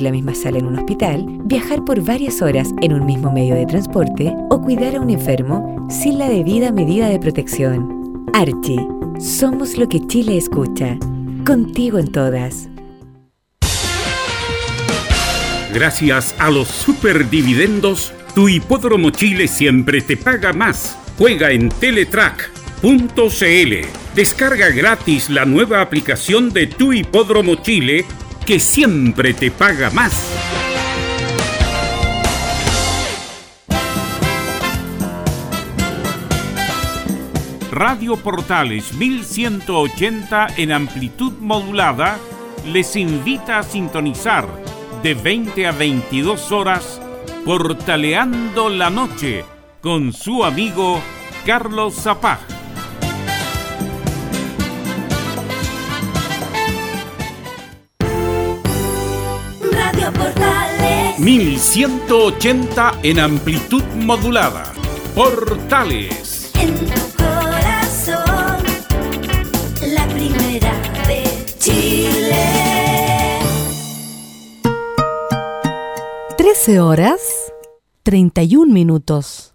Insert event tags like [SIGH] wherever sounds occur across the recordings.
la misma sala en un hospital, viajar por varias horas en un mismo medio de transporte o cuidar a un enfermo sin la debida medida de protección. Archie, somos lo que Chile escucha. Contigo en todas. Gracias a los superdividendos, tu hipódromo Chile siempre te paga más. Juega en Teletrack.cl. Descarga gratis la nueva aplicación de tu hipódromo Chile que siempre te paga más. Radio Portales 1180 en amplitud modulada les invita a sintonizar de 20 a 22 horas Portaleando la Noche con su amigo Carlos Zapag. 1180 en amplitud modulada. Portales. en tu corazón, la primera de Chile. 13 horas 31 minutos.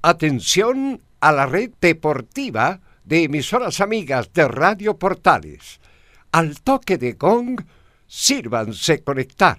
Atención a la red deportiva de emisoras amigas de Radio Portales. Al toque de gong, sírvanse conectar.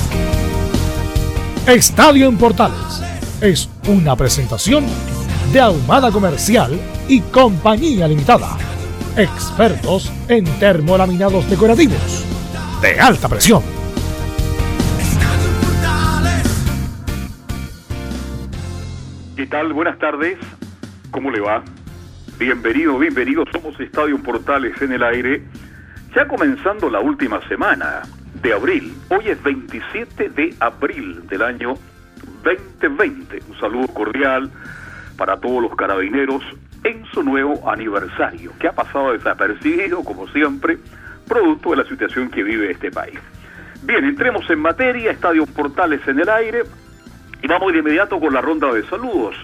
Estadio en Portales es una presentación de Ahumada Comercial y Compañía Limitada. Expertos en termolaminados decorativos de alta presión. ¿Qué tal? Buenas tardes. ¿Cómo le va? Bienvenido, bienvenido. Somos Estadio Portales en el aire. Ya comenzando la última semana de abril. Hoy es 27 de abril del año 2020. Un saludo cordial para todos los carabineros en su nuevo aniversario, que ha pasado desapercibido, como siempre, producto de la situación que vive este país. Bien, entremos en materia, Estadio Portales en el aire, y vamos de inmediato con la ronda de saludos.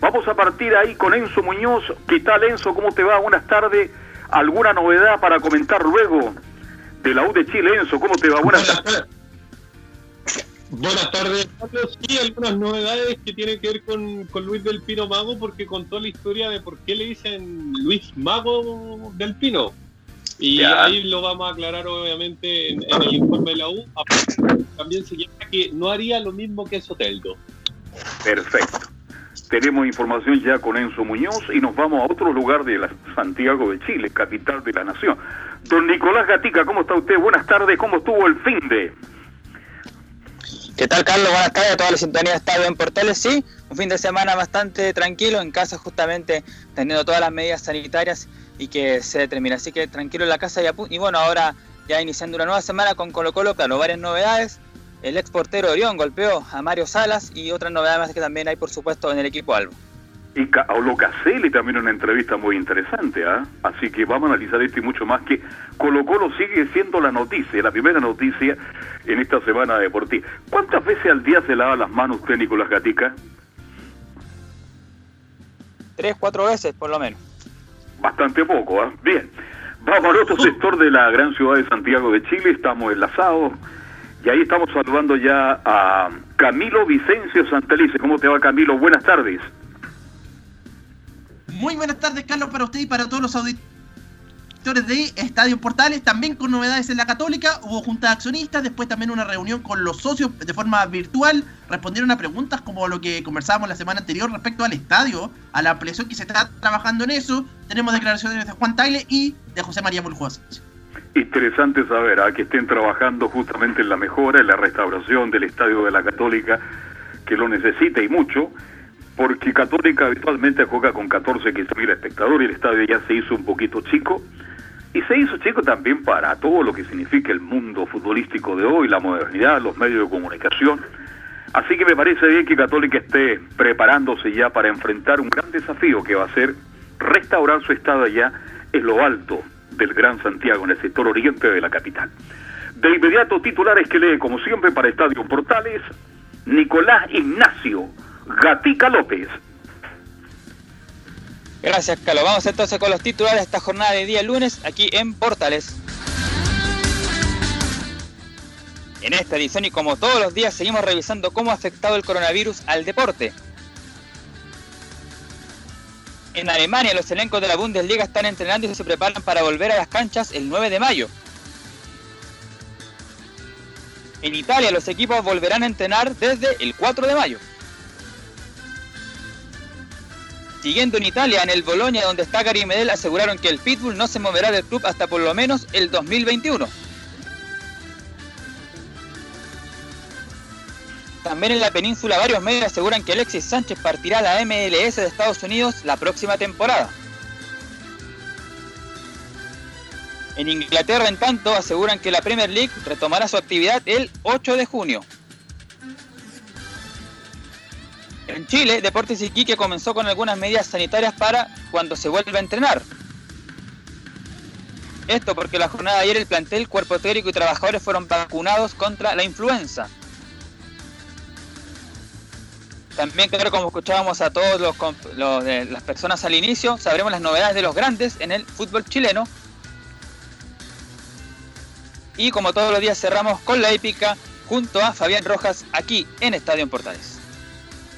Vamos a partir ahí con Enzo Muñoz. ¿Qué tal, Enzo? ¿Cómo te va? Buenas tardes. ¿Alguna novedad para comentar luego de la U de Chile, Enzo? ¿Cómo te va? Buenas tardes. Buenas tardes, Carlos. Sí, algunas novedades que tienen que ver con, con Luis del Pino Mago, porque contó la historia de por qué le dicen Luis Mago del Pino. Y Ya. ahí lo vamos a aclarar, obviamente, en, en el informe de la U. También se llama que no haría lo mismo que Soteldo. Perfecto. Tenemos información ya con Enzo Muñoz y nos vamos a otro lugar de la Santiago de Chile, capital de la nación. Don Nicolás Gatica, ¿cómo está usted? Buenas tardes, ¿cómo estuvo el fin de? ¿Qué tal, Carlos? Buenas tardes a toda la sintonía de Estadio en Portales. Sí, un fin de semana bastante tranquilo en casa, justamente teniendo todas las medidas sanitarias y que se determina. Así que tranquilo en la casa y, y bueno, ahora ya iniciando una nueva semana con Colo Colo, claro, varias novedades. El ex portero Orión golpeó a Mario Salas y otras novedades más que también hay, por supuesto, en el equipo Albo. Y Ca- Paulo Caselli también una entrevista muy interesante, ¿ah? Así que vamos a analizar esto y mucho más que Colo Colo sigue siendo la noticia, la primera noticia en esta semana deportiva. ¿Cuántas veces al día se lava las manos usted, Nicolás Gatica? Tres, cuatro veces, por lo menos. Bastante poco, ¿ah? Bien. Vamos al otro sector de la gran ciudad de Santiago de Chile, estamos enlazados y ahí estamos saludando ya a Camilo Vicencio Santelice. ¿Cómo te va Camilo? Buenas tardes. Muy buenas tardes, Carlos, para usted y para todos los auditores. de Estadio Portales, también con novedades en la Católica. Hubo junta de accionistas, después también una reunión con los socios de forma virtual. Respondieron a preguntas como lo que conversábamos la semana anterior respecto al estadio, a la ampliación que se está trabajando en eso. Tenemos declaraciones de Juan Taile y de José María Muljuas. Interesante saber ¿ah? que estén trabajando justamente en la mejora, en la restauración del estadio de la Católica, que lo necesita y mucho porque Católica habitualmente juega con 14, 15 mil espectadores, el estadio ya se hizo un poquito chico, y se hizo chico también para todo lo que significa el mundo futbolístico de hoy, la modernidad, los medios de comunicación. Así que me parece bien que Católica esté preparándose ya para enfrentar un gran desafío que va a ser restaurar su estado allá en lo alto del Gran Santiago, en el sector oriente de la capital. De inmediato, titulares que lee, como siempre, para Estadio Portales, Nicolás Ignacio Gatica López. Gracias, Carlos. Vamos entonces con los titulares de esta jornada de día lunes aquí en Portales. En esta edición y como todos los días seguimos revisando cómo ha afectado el coronavirus al deporte. En Alemania los elencos de la Bundesliga están entrenando y se preparan para volver a las canchas el 9 de mayo. En Italia los equipos volverán a entrenar desde el 4 de mayo. Siguiendo en Italia, en el Bolonia, donde está Gary Medel, aseguraron que el Pitbull no se moverá del club hasta por lo menos el 2021. También en la península varios medios aseguran que Alexis Sánchez partirá a la MLS de Estados Unidos la próxima temporada. En Inglaterra, en tanto, aseguran que la Premier League retomará su actividad el 8 de junio. En Chile, Deportes Iquique comenzó con algunas medidas sanitarias para cuando se vuelva a entrenar. Esto porque la jornada de ayer el plantel, cuerpo técnico y trabajadores fueron vacunados contra la influenza. También, claro, como escuchábamos a todos los, las personas al inicio, sabremos las novedades de los grandes en el fútbol chileno. Y como todos los días cerramos con la épica junto a Fabián Rojas aquí en Estadio en Portales.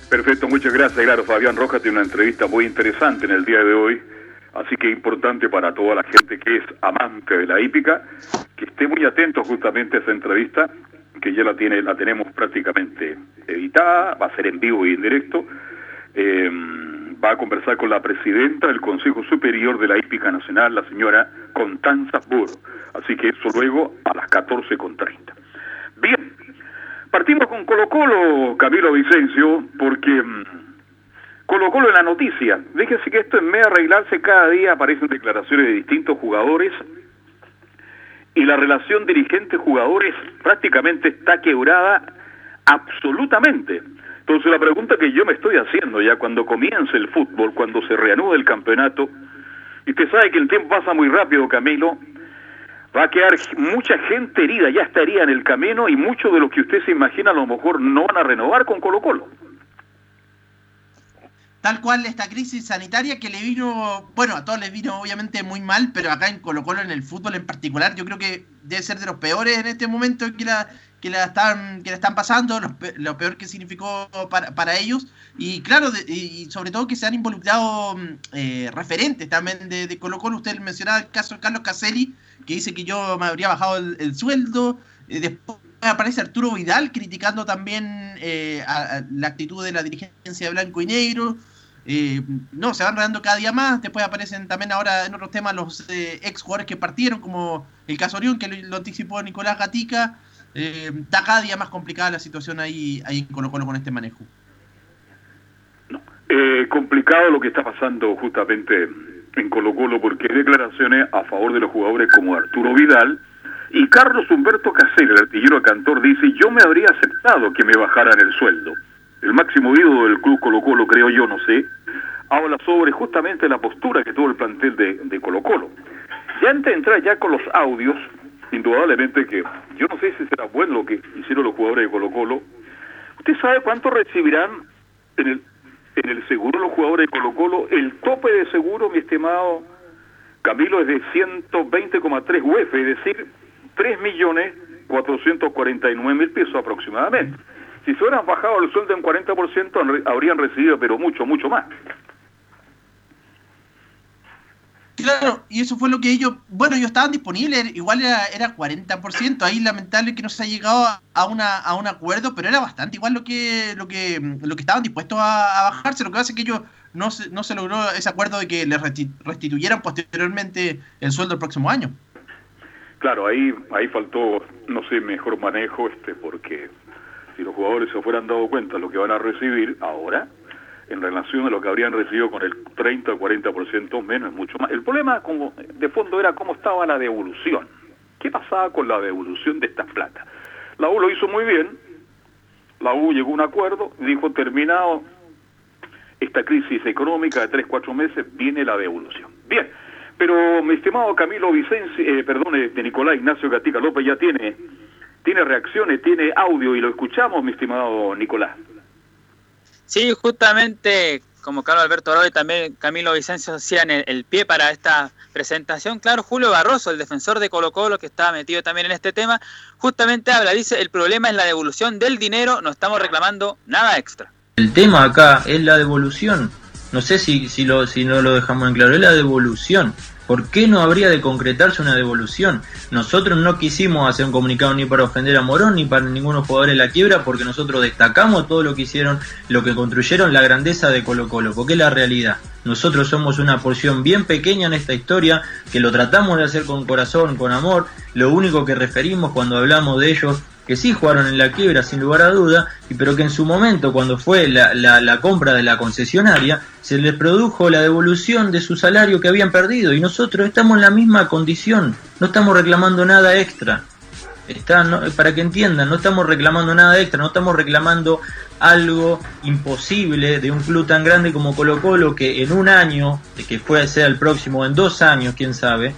Perfecto, muchas gracias. Claro, Fabián Rojas tiene una entrevista muy interesante en el día de hoy, así que importante para toda la gente que es amante de la hípica, que esté muy atento justamente a esa entrevista, que ya la tiene, la tenemos prácticamente editada, va a ser en vivo y en directo. Eh, va a conversar con la presidenta del Consejo Superior de la Hípica Nacional, la señora Constanza Burro. Así que eso luego a las 14.30. Bien, Partimos con Colo Colo, Camilo Vicencio, porque mm, Colo Colo en la noticia. Fíjese que esto en medio de arreglarse cada día aparecen declaraciones de distintos jugadores y la relación dirigente-jugadores prácticamente está quebrada absolutamente. Entonces la pregunta que yo me estoy haciendo ya cuando comience el fútbol, cuando se reanude el campeonato, y usted sabe que el tiempo pasa muy rápido, Camilo, va a quedar mucha gente herida, ya estaría en el camino y muchos de los que usted se imagina a lo mejor no van a renovar con Colo Colo. Tal cual esta crisis sanitaria que le vino, bueno, a todos les vino obviamente muy mal, pero acá en Colo Colo, en el fútbol en particular, yo creo que debe ser de los peores en este momento que la, que la, están, que la están pasando, lo, peor que significó para, para ellos. Y claro, y sobre todo que se han involucrado eh, referentes también de, de Colo Colo. Usted mencionaba el caso de Carlos Caselli, que dice que yo me habría bajado el, sueldo. Eh, después aparece Arturo Vidal criticando también eh, la actitud de la dirigencia de Blanco y Negro. Eh, no, se van rodando cada día más. Después aparecen también ahora en otros temas los ex jugadores que partieron, como el caso Orión, que lo, anticipó Nicolás Gatica. está cada día más complicada la situación ahí, en Colo Colo con este manejo. No. complicado lo que está pasando justamente en Colo Colo porque hay declaraciones a favor de los jugadores como Arturo Vidal y Carlos Humberto Casel, el artillero cantor, dice yo me habría aceptado que me bajaran el sueldo. El máximo ídolo del club Colo Colo, creo yo, no sé, habla sobre justamente la postura que tuvo el plantel de, de Colo Colo. Ya antes de entrar ya con los audios, indudablemente que yo no sé si será bueno lo que hicieron los jugadores de Colo Colo. ¿Usted sabe cuánto recibirán en el en el seguro los jugadores de Colo Colo, el tope de seguro, mi estimado Camilo, es de 120,3 UF, es decir, 3.449.000 pesos aproximadamente. Si se hubieran bajado el sueldo en 40%, habrían recibido, pero mucho, mucho más. Claro, y eso fue lo que ellos, bueno, ellos estaban disponibles, igual era, era 40%, ahí lamentable que no se ha llegado a, una, a un acuerdo, pero era bastante igual lo que lo que, lo que estaban dispuestos a, bajarse, lo que pasa es que ellos no se, no se logró ese acuerdo de que les restituyeran posteriormente el sueldo el próximo año. Claro, ahí ahí faltó, no sé, mejor manejo, este porque si los jugadores se fueran dado cuenta de lo que van a recibir ahora, en relación a lo que habrían recibido con el 30 o 40% menos, es mucho más. El problema como de fondo era cómo estaba la devolución. ¿Qué pasaba con la devolución de estas plata? La U lo hizo muy bien, la U llegó a un acuerdo, dijo terminado esta crisis económica de 3, 4 meses, viene la devolución. Bien, pero mi estimado Camilo Vicencio, eh, perdón, de Nicolás Ignacio Gatica López ya tiene, tiene reacciones, tiene audio y lo escuchamos, mi estimado Nicolás. Sí, justamente como Carlos Alberto Oro y también Camilo Vicencio hacían el, pie para esta presentación, claro, Julio Barroso, el defensor de Colo Colo que estaba metido también en este tema, justamente habla, dice, el problema es la devolución del dinero, no estamos reclamando nada extra. El tema acá es la devolución, no sé si, si, lo, si no lo dejamos en claro, es la devolución. ¿Por qué no habría de concretarse una devolución? Nosotros no quisimos hacer un comunicado ni para ofender a Morón ni para ninguno jugador de la quiebra porque nosotros destacamos todo lo que hicieron, lo que construyeron, la grandeza de Colo Colo, porque es la realidad. Nosotros somos una porción bien pequeña en esta historia, que lo tratamos de hacer con corazón, con amor. Lo único que referimos cuando hablamos de ellos que sí jugaron en la quiebra sin lugar a duda, pero que en su momento, cuando fue la, la, compra de la concesionaria, se les produjo la devolución de su salario que habían perdido y nosotros estamos en la misma condición, no estamos reclamando nada extra. Está, para que entiendan, no estamos reclamando nada extra, no estamos reclamando algo imposible de un club tan grande como Colo Colo que en un año, que puede ser el próximo, en dos años, quién sabe,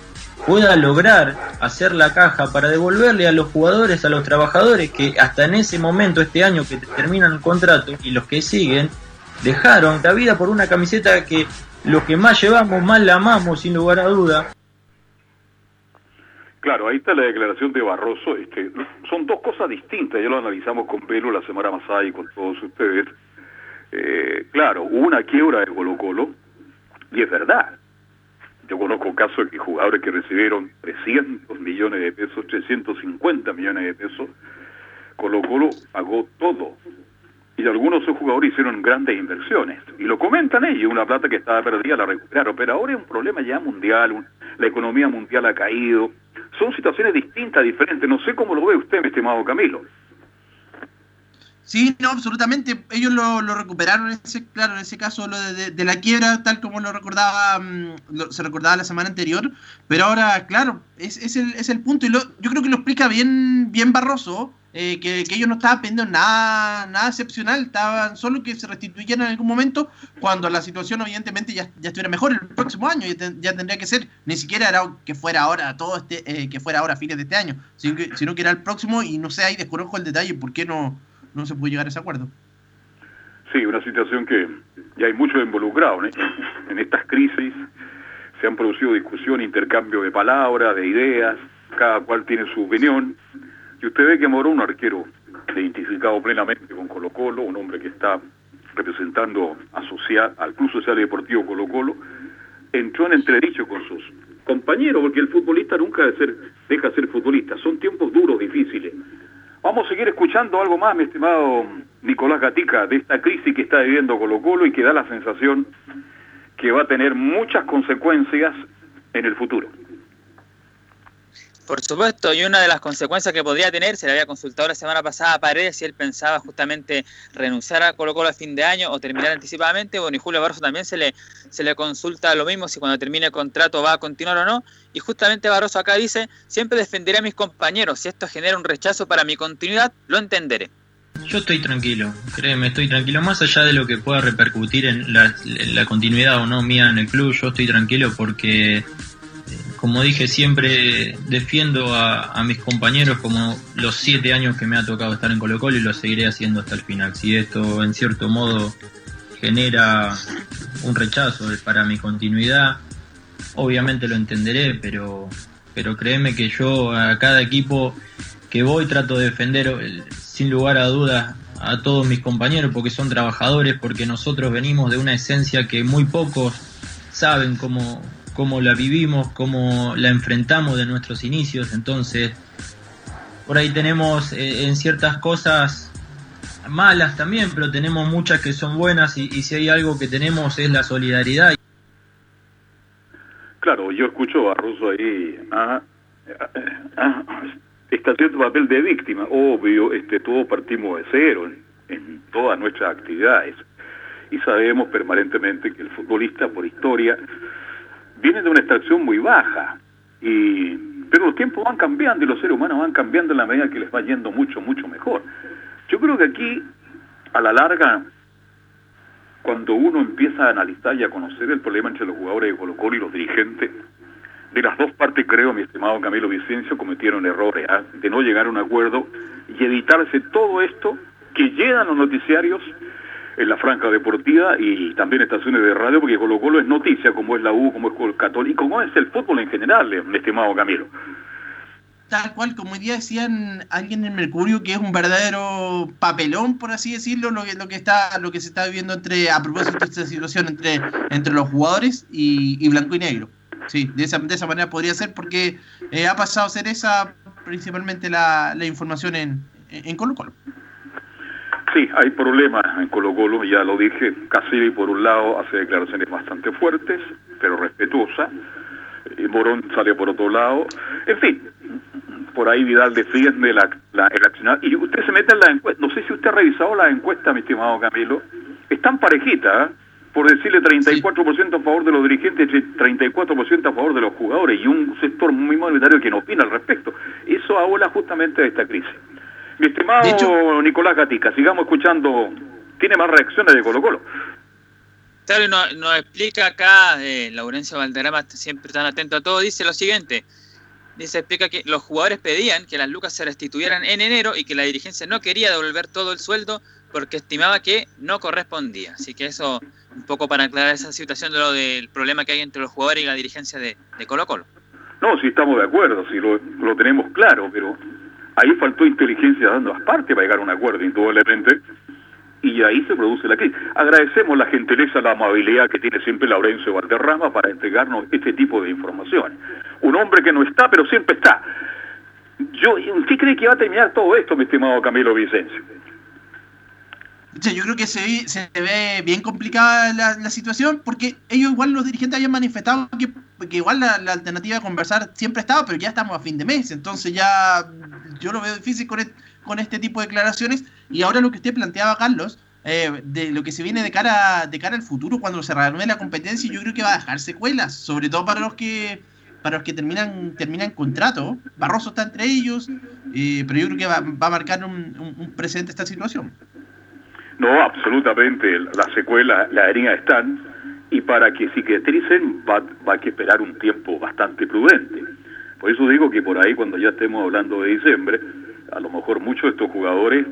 pueda lograr hacer la caja para devolverle a los jugadores, a los trabajadores que hasta en ese momento, este año que terminan el contrato y los que siguen, dejaron la vida por una camiseta que los que más llevamos, más la amamos, sin lugar a duda. Claro, ahí está la declaración de Barroso. Este, son dos cosas distintas, ya lo analizamos con Pelo la semana pasada y con todos ustedes. Eh, claro, hubo una quiebra de Colo Colo, y es verdad, yo conozco casos de jugadores que recibieron 300 millones de pesos, 350 millones de pesos. Colo Colo pagó todo. Y algunos de esos jugadores hicieron grandes inversiones. Y lo comentan ellos, una plata que estaba perdida la recuperaron. Pero ahora es un problema ya mundial, la economía mundial ha caído. Son situaciones distintas, diferentes. No sé cómo lo ve usted, mi estimado Camilo. Sí, no, absolutamente. Ellos lo, lo recuperaron, ese, claro, en ese caso lo de, la quiebra, tal como lo recordaba, mm, se recordaba la semana anterior. Pero ahora, claro, es, el, es el punto. Y lo, yo creo que lo explica bien, bien Barroso, eh, que, ellos no estaban pidiendo nada, nada excepcional, estaban solo que se restituyeran en algún momento cuando la situación evidentemente ya, ya estuviera mejor el próximo año, ya, tendría que ser, ni siquiera era que fuera ahora, todo este, eh, que fuera ahora a fines de este año, sino que, sino que era el próximo y no sé, ahí desconozco el detalle, ¿por qué no? No se puede llegar a ese acuerdo. Sí, una situación que ya hay muchos involucrados en estas crisis. Se han producido discusión, intercambio de palabras, de ideas, cada cual tiene su opinión. Y usted ve que Morón, un arquero identificado plenamente con Colo Colo, un hombre que está representando a al Club Social y Deportivo Colo Colo, entró en entredicho con sus compañeros, porque el futbolista nunca de ser, deja de ser futbolista. Son tiempos duros, difíciles. Vamos a seguir escuchando algo más, mi estimado Nicolás Gatica, de esta crisis que está viviendo Colo Colo y que da la sensación que va a tener muchas consecuencias en el futuro. Por supuesto, y una de las consecuencias que podría tener, se le había consultado la semana pasada a Paredes si él pensaba justamente renunciar a Colo Colo a fin de año o terminar anticipadamente. Bueno, y Julio Barroso también se le, se le consulta lo mismo, si cuando termine el contrato va a continuar o no. Y justamente Barroso acá dice, siempre defenderé a mis compañeros, si esto genera un rechazo para mi continuidad, lo entenderé. Yo estoy tranquilo, créeme, estoy tranquilo. Más allá de lo que pueda repercutir en la, en la continuidad o no mía en el club, yo estoy tranquilo porque como dije, siempre defiendo a, mis compañeros como los siete años que me ha tocado estar en Colo Colo y lo seguiré haciendo hasta el final. Si esto en cierto modo genera un rechazo para mi continuidad, obviamente lo entenderé, pero, pero créeme que yo a cada equipo que voy trato de defender sin lugar a dudas a todos mis compañeros porque son trabajadores, porque nosotros venimos de una esencia que muy pocos saben cómo, cómo la vivimos, cómo la enfrentamos de nuestros inicios. Entonces, por ahí tenemos eh, en ciertas cosas malas también, pero tenemos muchas que son buenas y, si hay algo que tenemos es la solidaridad. Claro, yo escucho a Russo ahí, ah, ah, ah, está haciendo papel de víctima, obvio, este, todos partimos de cero en, en todas nuestras actividades y sabemos permanentemente que el futbolista por historia viene de una extracción muy baja y pero los tiempos van cambiando y los seres humanos van cambiando en la medida que les va yendo mucho mucho mejor. Yo creo que aquí a la larga cuando uno empieza a analizar y a conocer el problema entre los jugadores de Colo Colo y los dirigentes, de las dos partes creo, mi estimado Camilo Vicencio, cometieron errores ¿ah? de no llegar a un acuerdo y evitarse todo esto que llegan los noticiarios en la franja deportiva y también estaciones de radio, porque Colo Colo es noticia, como es la U, como es Católico, como es el fútbol en general, eh, estimado Camilo. Tal cual, como hoy día decían alguien en Mercurio, que es un verdadero papelón, por así decirlo, lo que, lo que está, lo que se está viviendo entre, a propósito de esta situación entre, entre los jugadores y, y blanco y negro. Sí, de esa, de esa manera podría ser, porque eh, ha pasado a ser esa principalmente la, la información en, en Colo Colo. Sí, hay problemas en Colo Colo, ya lo dije, Casilli por un lado hace declaraciones bastante fuertes, pero respetuosas, Morón sale por otro lado, en fin, por ahí Vidal defiende la, la, el accionar, y usted se mete en la encuesta, no sé si usted ha revisado la encuesta, mi estimado Camilo, están parejitas, ¿eh? por decirle 34% a favor de los dirigentes y 34% a favor de los jugadores, y un sector muy mayoritario que no opina al respecto. Eso habla justamente de esta crisis. Mi estimado hecho, Nicolás Gatica, sigamos escuchando, tiene más reacciones de Colo Colo. Claro, nos, nos explica acá, eh, Laurencio Valderrama, siempre tan atento a todo, dice lo siguiente. Dice, explica que los jugadores pedían que las lucas se restituyeran en enero y que la dirigencia no quería devolver todo el sueldo porque estimaba que no correspondía. Así que eso, un poco para aclarar esa situación de lo del problema que hay entre los jugadores y la dirigencia de, de Colo Colo. No, sí estamos de acuerdo, sí lo, lo tenemos claro, pero ahí faltó inteligencia dando las partes para llegar a un acuerdo, indudablemente, y ahí se produce la crisis. Agradecemos la gentileza, la amabilidad que tiene siempre Laurencio Valderrama para entregarnos este tipo de información. Un hombre que no está, pero siempre está. Yo, ¿Qué cree que va a terminar todo esto, mi estimado Camilo Vicencio? Yo creo que se, se ve bien complicada la, la situación porque ellos igual los dirigentes habían manifestado que, que igual la, la alternativa de conversar siempre estaba, pero ya estamos a fin de mes, entonces ya yo lo veo difícil con, con este tipo de declaraciones y ahora lo que usted planteaba, Carlos, eh, de lo que se viene de cara de cara al futuro cuando se reanude la competencia, yo creo que va a dejar secuelas, sobre todo para los que para los que terminan terminan contrato. Barroso está entre ellos, eh, pero yo creo que va, va a marcar un, un, un precedente esta situación. No, absolutamente. Las secuelas, las heridas están y para que cicatricen va, va a que esperar un tiempo bastante prudente. Por eso digo que por ahí cuando ya estemos hablando de diciembre, a lo mejor muchos de estos jugadores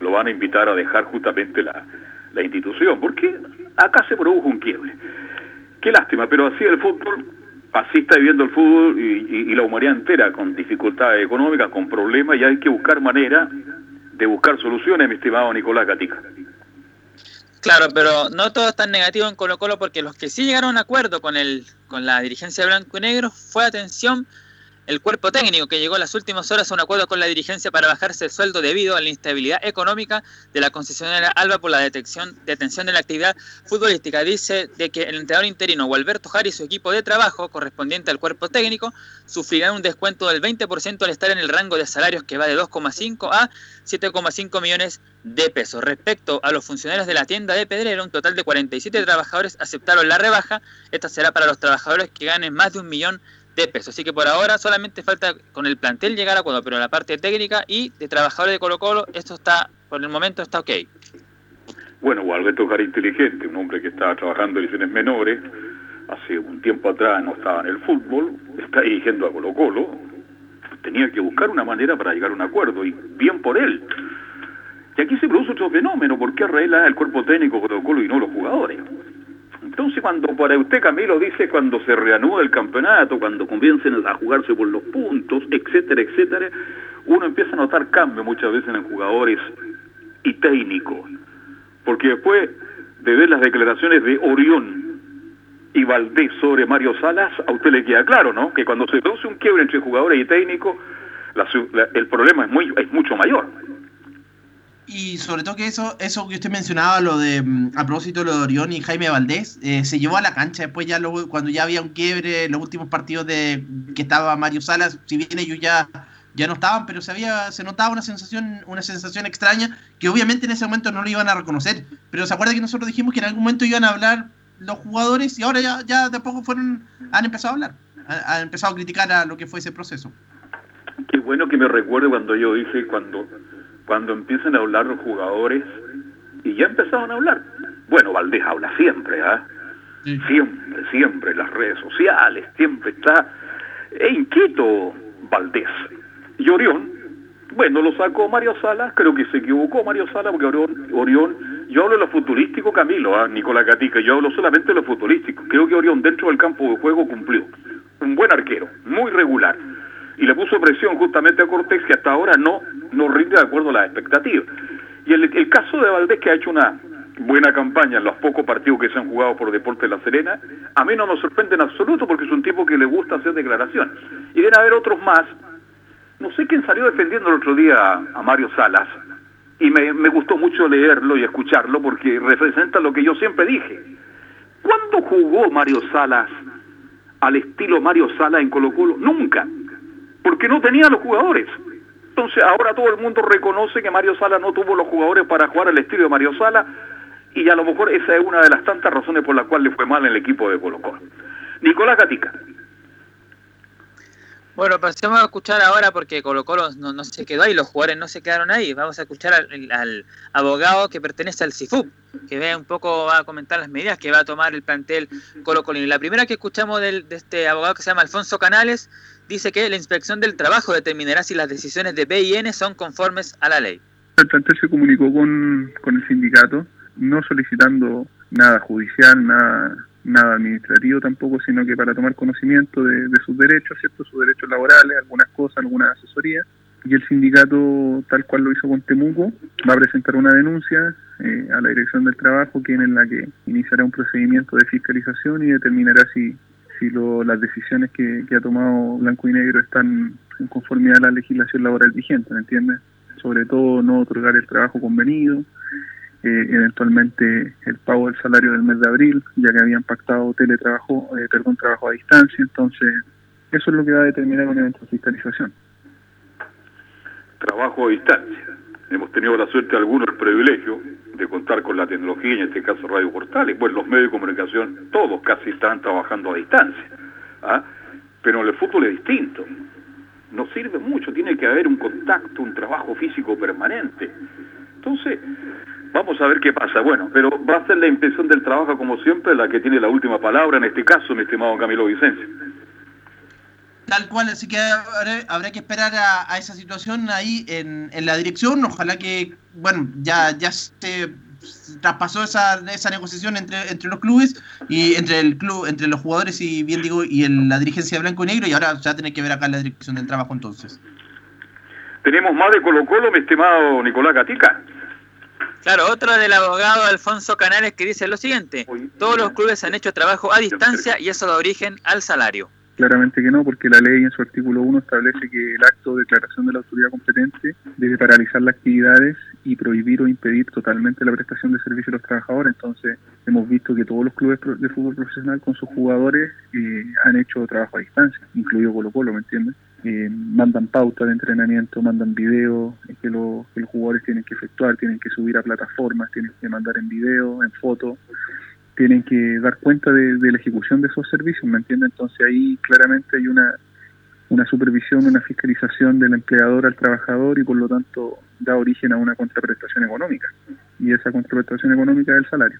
lo van a invitar a dejar justamente la, la institución, porque acá se produjo un quiebre. Qué lástima, pero así el fútbol, así está viviendo el fútbol y, y- la humanidad entera, con dificultades económicas, con problemas, y hay que buscar manera de buscar soluciones, mi estimado Nicolás Gatica. Claro, pero no todo es tan negativo en Colo Colo porque los que sí llegaron a un acuerdo con el con la dirigencia de blanco y negro fue atención el cuerpo técnico que llegó en las últimas horas a un acuerdo con la dirigencia para bajarse el sueldo debido a la instabilidad económica de la concesionaria Alba por la detención de la actividad futbolística. Dice de que el entrenador interino Gualberto Jari y su equipo de trabajo correspondiente al cuerpo técnico sufrirán un descuento del 20% al estar en el rango de salarios que va de 2,5 a 7,5 millones de pesos. Respecto a los funcionarios de la tienda de Pedrero, un total de 47 trabajadores aceptaron la rebaja. Esta será para los trabajadores que ganen más de un millón de pesos. Así que por ahora solamente falta con el plantel llegar a acuerdo, pero la parte técnica y de trabajadores de Colo Colo, esto está, por el momento está ok. Bueno, Gualberto Jara inteligente, un hombre que estaba trabajando en divisiones menores, hace un tiempo atrás no estaba en el fútbol, está dirigiendo a Colo Colo, tenía que buscar una manera para llegar a un acuerdo, y bien por él. Y aquí se produce otro fenómeno, ¿por qué arregla el cuerpo técnico Colo Colo y no los jugadores? Entonces cuando para usted Camilo dice cuando se reanuda el campeonato, cuando comiencen a jugarse por los puntos, etcétera, etcétera, uno empieza a notar cambios muchas veces en jugadores y técnicos. Porque después de ver las declaraciones de Orión y Valdés sobre Mario Salas, a usted le queda claro, ¿no? Que cuando se produce un quiebre entre jugadores y técnicos, el problema es mucho mayor. Y sobre todo que eso, eso que usted mencionaba, lo de mm, a propósito de lo de Orión y Jaime Valdés, eh, se llevó a la cancha después ya luego, cuando ya había un quiebre los últimos partidos de que estaba Mario Salas, si bien ellos ya, ya no estaban, pero se había, se notaba una sensación, una sensación extraña que obviamente en ese momento no lo iban a reconocer. Pero se acuerda que nosotros dijimos que en algún momento iban a hablar los jugadores y ahora ya, ya de poco fueron, han empezado a hablar, han, han empezado a criticar a lo que fue ese proceso. Qué bueno que me recuerde cuando yo dije, cuando, cuando empiezan a hablar los jugadores, y ya empezaron a hablar. Bueno, Valdés habla siempre, ¿ah? Siempre, siempre, en las redes sociales, siempre está e inquieto Valdés. Y Orión, bueno, lo sacó Mario Salas, creo que se equivocó Mario Salas, porque Orión, Orión yo hablo de lo futurístico, Camilo, ¿ah? Nicolás Gatica, yo hablo solamente de lo futurístico. Creo que Orión dentro del campo de juego cumplió. Un buen arquero, muy regular. Y le puso presión justamente a Cortés, que hasta ahora no, no rinde de acuerdo a las expectativas. Y el, caso de Valdés, que ha hecho una buena campaña en los pocos partidos que se han jugado por Deporte La Serena, a mí no me sorprende en absoluto porque es un tipo que le gusta hacer declaraciones. Y deben haber otros más. No sé quién salió defendiendo el otro día a, a Mario Salas. Y me, me gustó mucho leerlo y escucharlo porque representa lo que yo siempre dije. ¿Cuándo jugó Mario Salas al estilo Mario Salas en Colo Colo? Nunca. Porque no tenía los jugadores. Entonces ahora todo el mundo reconoce que Mario Sala no tuvo los jugadores para jugar al estilo de Mario Sala y a lo mejor esa es una de las tantas razones por las cuales le fue mal el equipo de Colo Colo. Nicolás Gatica. Bueno, pasemos a escuchar ahora porque Colo Colo no, no se quedó ahí, los jugadores no se quedaron ahí. Vamos a escuchar al, abogado que pertenece al CIFUP, que ve un poco, va a comentar las medidas que va a tomar el plantel Colo. Y la primera que escuchamos del- de este abogado que se llama Alfonso Canales dice que la inspección del trabajo determinará si las decisiones de BIN son conformes a la ley. El plantel se comunicó con, con el sindicato, no solicitando nada judicial, nada, nada administrativo tampoco, sino que para tomar conocimiento de, sus derechos, ¿cierto? Sus derechos laborales, algunas cosas, algunas asesorías. Y el sindicato, tal cual lo hizo con Temuco, va a presentar una denuncia eh, a la Dirección del Trabajo, quien en la que iniciará un procedimiento de fiscalización y determinará si, si lo- las decisiones que, que ha tomado Blanco y Negro están en conformidad a la legislación laboral vigente, ¿me entiendes? Sobre todo no otorgar el trabajo convenido, eh, eventualmente el pago del salario del mes de abril, ya que habían pactado teletrabajo, eh, perdón, trabajo a distancia, entonces eso es lo que va a determinar una eventual fiscalización. Trabajo a distancia. Hemos tenido la suerte algunos el privilegio de contar con la tecnología, en este caso Radio Portales. Bueno, los medios de comunicación, todos casi están trabajando a distancia. ¿ah? Pero en el fútbol es distinto. No sirve mucho, tiene que haber un contacto, un trabajo físico permanente. Entonces, vamos a ver qué pasa. Bueno, pero va a ser la inspección del trabajo, como siempre, la que tiene la última palabra, en este caso, mi estimado Camilo Vicencio. Tal cual, así que habrá, habrá que esperar a, a esa situación ahí en, en la dirección. Ojalá que, bueno, ya, ya se traspasó esa, esa negociación entre, entre los clubes y entre el club, entre los jugadores y bien digo, y el- la dirigencia de Blanco y Negro, y ahora ya tiene que ver acá la dirección del trabajo entonces. Tenemos más de Colo Colo, mi estimado Nicolás Gatica. Claro, otro del abogado Alfonso Canales que dice lo siguiente, todos los clubes han hecho trabajo a distancia y eso da origen al salario. Claramente que no, porque la ley en su artículo 1 establece que el acto de declaración de la autoridad competente debe paralizar las actividades y prohibir o impedir totalmente la prestación de servicios a los trabajadores. Entonces, hemos visto que todos los clubes de fútbol profesional con sus jugadores eh, han hecho trabajo a distancia, incluido Colo Colo, ¿me entiendes? Eh, mandan pauta de entrenamiento, mandan videos que, lo- que los jugadores tienen que efectuar, tienen que subir a plataformas, tienen que mandar en video, en foto tienen que dar cuenta de, la ejecución de esos servicios, ¿me entiende? Entonces ahí claramente hay una, una supervisión, una fiscalización del empleador al trabajador y por lo tanto da origen a una contraprestación económica. Y esa contraprestación económica es el salario.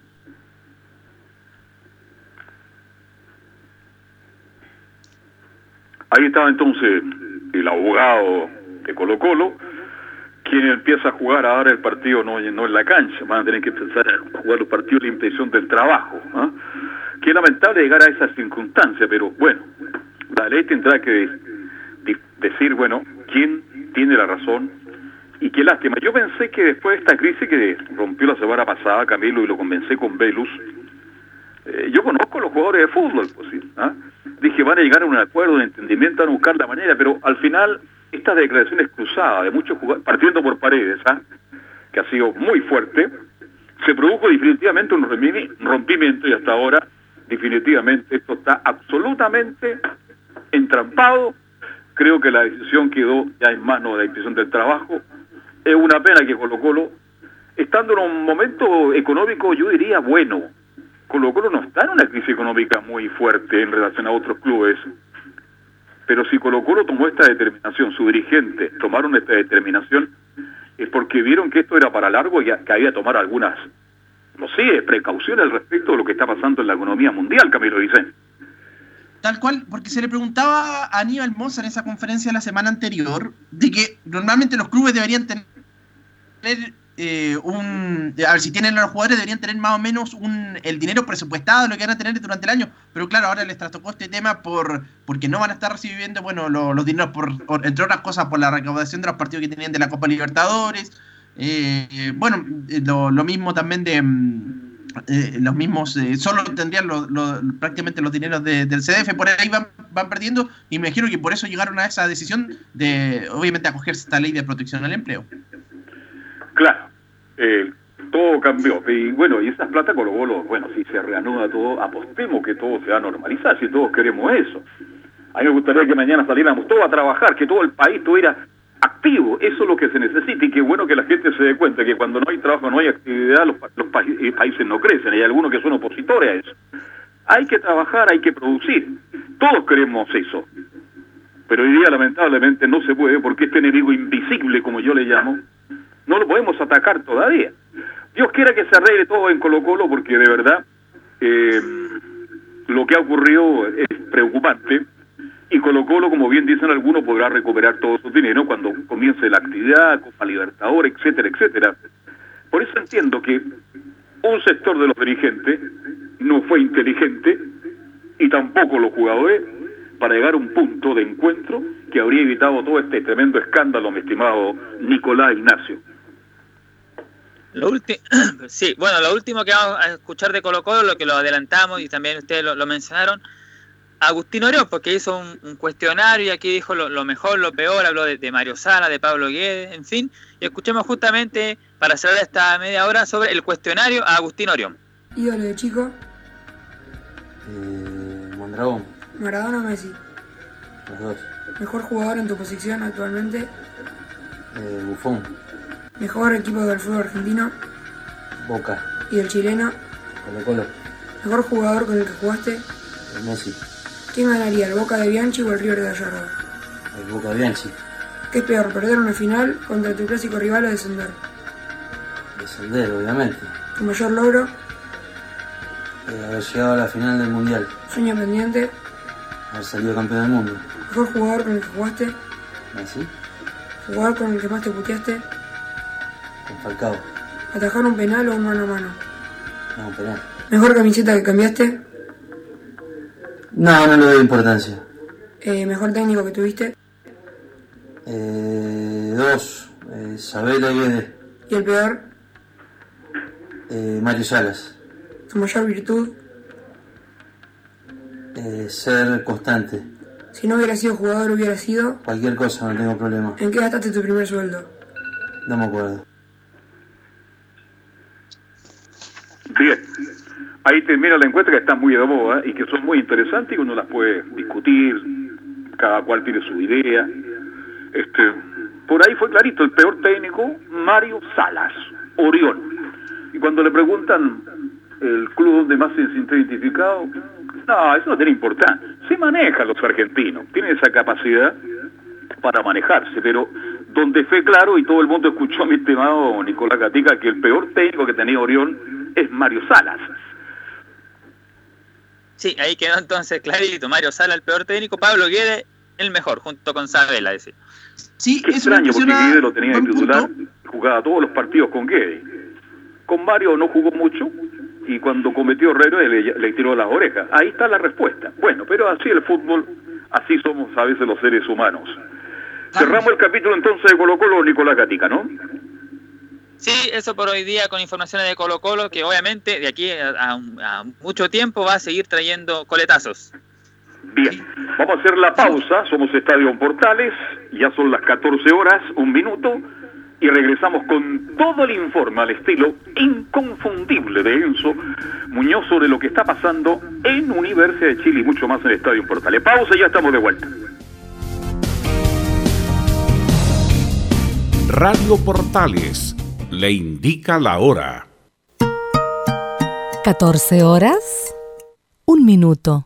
Ahí estaba entonces el abogado de Colo Colo, quien empieza a jugar ahora el partido no, en la cancha, van a tener que empezar a jugar los partidos de la inspección del trabajo. ¿ah? Qué lamentable llegar a esas circunstancias, pero bueno, la ley tendrá que decir, bueno, quién tiene la razón y qué lástima. Yo pensé que después de esta crisis que rompió la semana pasada, Camilo, y lo convencé con Velus, Eh, yo conozco a los jugadores de fútbol, pues sí. ¿ah? Dije, van a llegar a un acuerdo, un entendimiento, van a buscar la manera, pero al final estas declaraciones cruzadas de muchos jugadores, partiendo por paredes, ¿ah? que ha sido muy fuerte, se produjo definitivamente un rompimi- rompimiento y hasta ahora definitivamente esto está absolutamente entrampado. Creo que la decisión quedó ya en manos de la inspección del trabajo. Es una pena que Colo Colo, estando en un momento económico, yo diría bueno, Colo Colo no está en una crisis económica muy fuerte en relación a otros clubes. Pero si Colo Colo tomó esta determinación, su dirigente tomaron esta determinación, es porque vieron que esto era para largo y que había que tomar algunas, no sé, precauciones al respecto de lo que está pasando en la economía mundial, Camilo Vicente. Tal cual, porque se le preguntaba a Aníbal Moza en esa conferencia la semana anterior de que normalmente los clubes deberían tener eh, un. A ver, si tienen los jugadores, deberían tener más o menos un, el dinero presupuestado, lo que van a tener durante el año. Pero claro, ahora les trastocó este tema por porque no van a estar recibiendo bueno lo- los dineros, por, entre otras cosas, por la recaudación de los partidos que tenían de la Copa Libertadores. Eh, eh, bueno, eh, lo, lo mismo también de. mm, eh, los mismos, solo tendrían lo- prácticamente los dineros de- del CDF, por ahí van, van perdiendo y me imagino que por eso llegaron a esa decisión de, obviamente, acogerse a esta ley de protección al empleo. Claro, eh, todo cambió. Y bueno, y esas plata Colo Colo, bueno, si se reanuda todo, apostemos que todo se va a normalizar, si todos queremos eso. A mí me gustaría que mañana saliéramos todos a trabajar, que todo el país estuviera activo, eso es lo que se necesita y qué bueno que la gente se dé cuenta que cuando no hay trabajo, no hay actividad, los, eh, países no crecen, hay algunos que son opositores a eso. Hay que trabajar, hay que producir, todos queremos eso, pero hoy día lamentablemente no se puede porque este enemigo invisible, como yo le llamo, no lo podemos atacar todavía. Dios quiera que se arregle todo en Colo Colo porque de verdad eh, lo que ha ocurrido es preocupante y Colo Colo, como bien dicen algunos, podrá recuperar todo su dinero cuando comience la actividad, Copa Libertadores, etcétera, etcétera. Por eso entiendo que un sector de los dirigentes no fue inteligente y tampoco los jugadores para llegar a un punto de encuentro que habría evitado todo este tremendo escándalo, mi estimado Nicolás Ignacio. Lo último, [CLEARS THROAT] sí, bueno, lo último que vamos a escuchar de Colo Colo, lo que lo adelantamos y también ustedes lo, lo mencionaron, Agustín Orión, porque hizo un, un cuestionario y aquí dijo lo, lo mejor, lo peor, habló de, de Mario Sala, de Pablo Guedes, en fin, y escuchemos justamente para cerrar esta media hora sobre el cuestionario a Agustín Orión. Ídolo de chico, Eh, Mondragón, Maradona o Messi. los dos. Mejor jugador en tu posición actualmente. Eh, Bufón, Mejor equipo del fútbol argentino Boca, y del chileno. Colo Colo, Mejor jugador con el que jugaste. el Messi, ¿Quién ganaría, el Boca de Bianchi o el River de Gallardo? el Boca Bianchi, ¿Qué es peor, perder una final contra tu clásico rival o descender? descender obviamente, Tu mayor logro, eh, haber llegado a la final del Mundial, sueño pendiente, haber salido campeón del mundo, mejor jugador con el que jugaste, Messi, jugador con el que más te puteaste, con Falcao, atajar un penal o un mano a mano. no, un penal. Mejor camiseta que cambiaste, No, no le doy importancia. eh, mejor técnico que tuviste Eh, dos, eh, Sabela y Guedes, y el peor, eh, Mario Salas, tu mayor virtud. eh, ser constante, Si no hubiera sido jugador, hubiera sido. cualquier cosa, no tengo problema, ¿En qué gastaste tu primer sueldo? no me acuerdo. Bien, ahí termina la encuesta que está muy de moda y que son muy interesantes y uno las puede discutir, cada cual tiene su idea. Este, por ahí fue clarito, el peor técnico, Mario Salas, Orión. Y cuando le preguntan el club donde más se siente identificado, no, eso no tiene importancia. Se manejan los argentinos, tienen esa capacidad para manejarse, pero donde fue claro y todo el mundo escuchó a mi estimado Nicolás Gatica que el peor técnico que tenía Orión es Mario Salas. Sí, ahí quedó entonces clarito, Mario Sala el peor técnico, Pablo Guedes el mejor, junto con Sabela, decir. Sí, Qué extraño, porque Guedes lo tenía de titular, jugaba todos los partidos con Guedes. Con Mario no jugó mucho y cuando cometió errores le, le tiró las orejas. Ahí está la respuesta. Bueno, pero así el fútbol, así somos a veces los seres humanos. Cerramos el capítulo entonces de Colo Colo, Nicolás Gatica, ¿no? Sí, eso por hoy día con informaciones de Colo Colo, que obviamente de aquí a, a mucho tiempo va a seguir trayendo coletazos. Bien, vamos a hacer la pausa, somos Estadio Portales, ya son las 14 horas, un minuto, y regresamos con todo el informe al estilo inconfundible de Enzo Muñoz sobre lo que está pasando en Universidad de Chile y mucho más en Estadio Portales. Pausa y ya estamos de vuelta. Radio Portales le indica la hora. 14 horas, un minuto.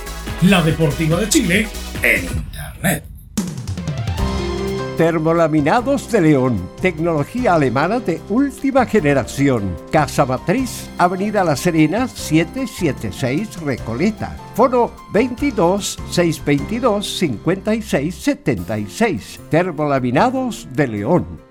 la Deportiva de Chile en Internet. Termolaminados de León, tecnología alemana de última generación. Casa Matriz, Avenida La Serena, 776 Recoleta. Foro 22 622 56 76. Termolaminados de León.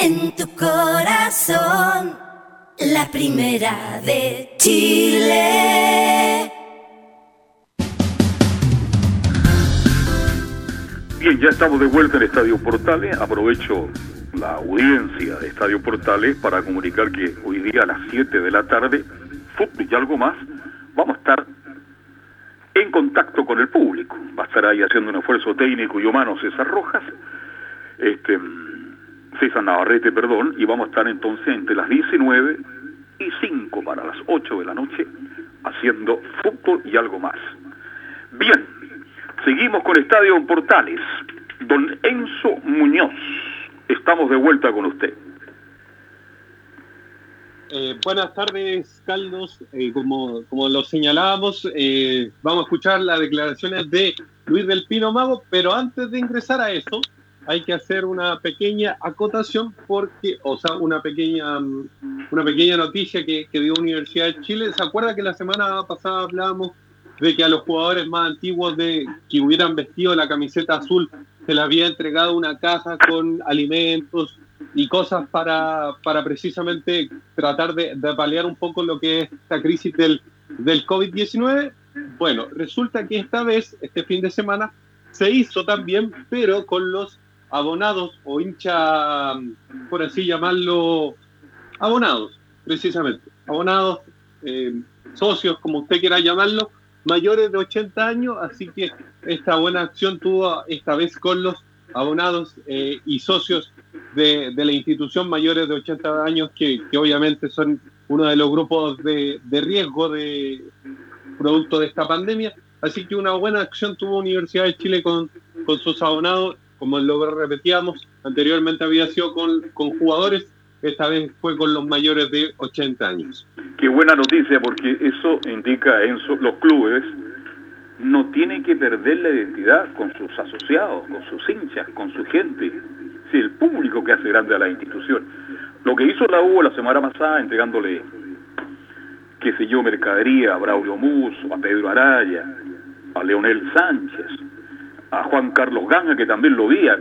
en tu corazón, la primera de Chile. Bien, ya estamos de vuelta en Estadio Portales. Aprovecho la audiencia de Estadio Portales para comunicar que hoy día a las 7 de la tarde, fútbol y algo más, vamos a estar en contacto con el público. Va a estar ahí haciendo un esfuerzo técnico y humano César Rojas este, César Navarrete, perdón, y vamos a estar entonces entre las 19 y 5 para las 8 de la noche haciendo fútbol y algo más. Bien, seguimos con Estadio Portales. Don Enzo Muñoz, estamos de vuelta con usted. Eh, buenas tardes, Carlos. Eh, como, como lo señalábamos, eh, vamos a escuchar las declaraciones de Luis del Pino Mago, pero antes de ingresar a eso, hay que hacer una pequeña acotación porque, o sea, una pequeña, mm, una pequeña noticia que, que dio Universidad de Chile. ¿Se acuerda que la semana pasada hablábamos de que a los jugadores más antiguos de que hubieran vestido la camiseta azul se les había entregado una caja con alimentos, y cosas para, para precisamente tratar de, de, paliar un poco lo que es esta crisis del, del COVID-19. Bueno, resulta que esta vez, este fin de semana, se hizo también, pero con los abonados o hincha, por así llamarlo, abonados, precisamente, abonados, eh, socios, como usted quiera llamarlo, mayores de 80 años, así que esta buena acción tuvo esta vez con los abonados eh, y socios de, de, la institución mayores de 80 años, que, que, obviamente son uno de los grupos de, de riesgo de producto de esta pandemia. Así que una buena acción tuvo Universidad de Chile con, con sus abonados, como lo repetíamos, anteriormente había sido con, con jugadores, esta vez fue con los mayores de 80 años. Qué buena noticia, porque eso indica en los clubes no tienen que perder la identidad con sus asociados, con sus hinchas, con su gente, si el público que hace grande a la institución. Lo que hizo la U la semana pasada entregándole, qué sé yo, mercadería a Braulio Muso, a Pedro Araya, a Leonel Sánchez, a Juan Carlos Ganga, que también lo vía,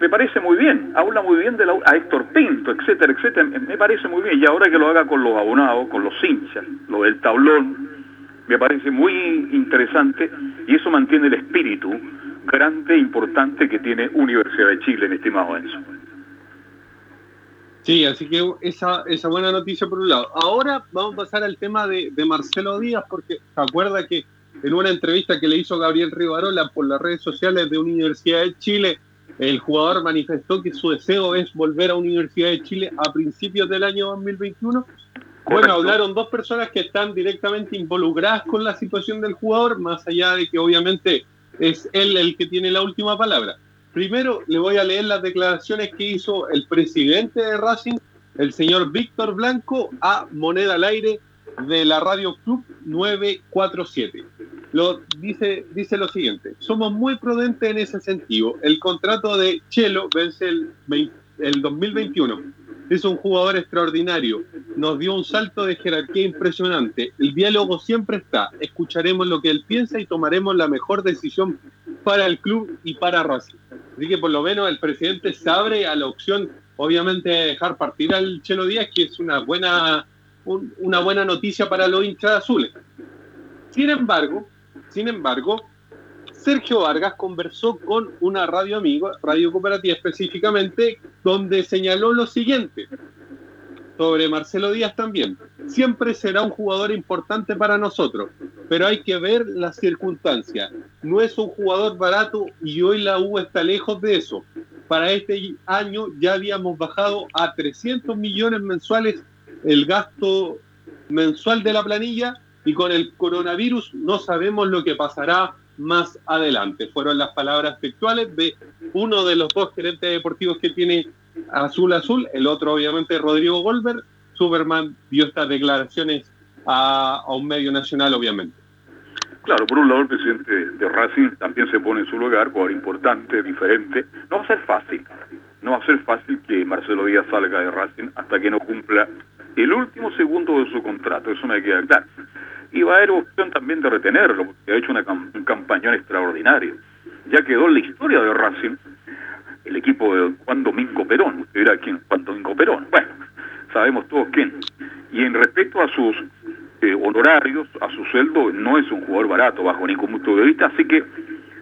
me parece muy bien, habla muy bien de la, a Héctor Pinto, etcétera, etcétera, me parece muy bien, y ahora que lo haga con los abonados, con los hinchas, lo del tablón, me parece muy interesante y eso mantiene el espíritu grande e importante que tiene Universidad de Chile, mi estimado Enzo. Sí, así que esa, esa buena noticia por un lado. Ahora vamos a pasar al tema de, de Marcelo Díaz, porque se acuerda que en una entrevista que le hizo Gabriel Rivarola por las redes sociales de Universidad de Chile, el jugador manifestó que su deseo es volver a Universidad de Chile a principios del año 2021 bueno, hablaron dos personas que están directamente involucradas con la situación del jugador, más allá de que obviamente es él el que tiene la última palabra. Primero le voy a leer las declaraciones que hizo el presidente de Racing, el señor Víctor Blanco, a Moneda al Aire de la Radio Club 947. Lo, dice, dice lo siguiente, somos muy prudentes en ese sentido. El contrato de Chelo vence el, el 2021 es un jugador extraordinario. Nos dio un salto de jerarquía impresionante. El diálogo siempre está. Escucharemos lo que él piensa y tomaremos la mejor decisión para el club y para Racing. Así que por lo menos el presidente se abre a la opción, obviamente, de dejar partir al Chelo Díaz, que es una buena, un, una buena noticia para los hinchas azules. Sin embargo, sin embargo, Sergio Vargas conversó con una radio amigo, Radio Cooperativa específicamente, donde señaló lo siguiente sobre Marcelo Díaz también. Siempre será un jugador importante para nosotros, pero hay que ver las circunstancias. No es un jugador barato y hoy la U está lejos de eso. Para este año ya habíamos bajado a 300 millones mensuales el gasto mensual de la planilla y con el coronavirus no sabemos lo que pasará más adelante. Fueron las palabras textuales de uno de los dos gerentes deportivos que tiene Azul Azul, el otro obviamente Rodrigo Goldberg. Superman dio estas declaraciones a, un medio nacional, obviamente. Claro, por un lado el presidente de Racing también se pone en su lugar, jugador importante, diferente. No va a ser fácil, no va a ser fácil que Marcelo Díaz salga de Racing hasta que no cumpla el último segundo de su contrato, eso me queda claro y va a haber opción también de retenerlo, porque ha hecho una un campañón extraordinario. Ya quedó en la historia de Racing el equipo de Juan Domingo Perón. Usted dirá quién, Juan Domingo Perón. Bueno, sabemos todos quién. Y en respecto a sus eh, honorarios, a su sueldo, no es un jugador barato bajo ningún punto de vista, así que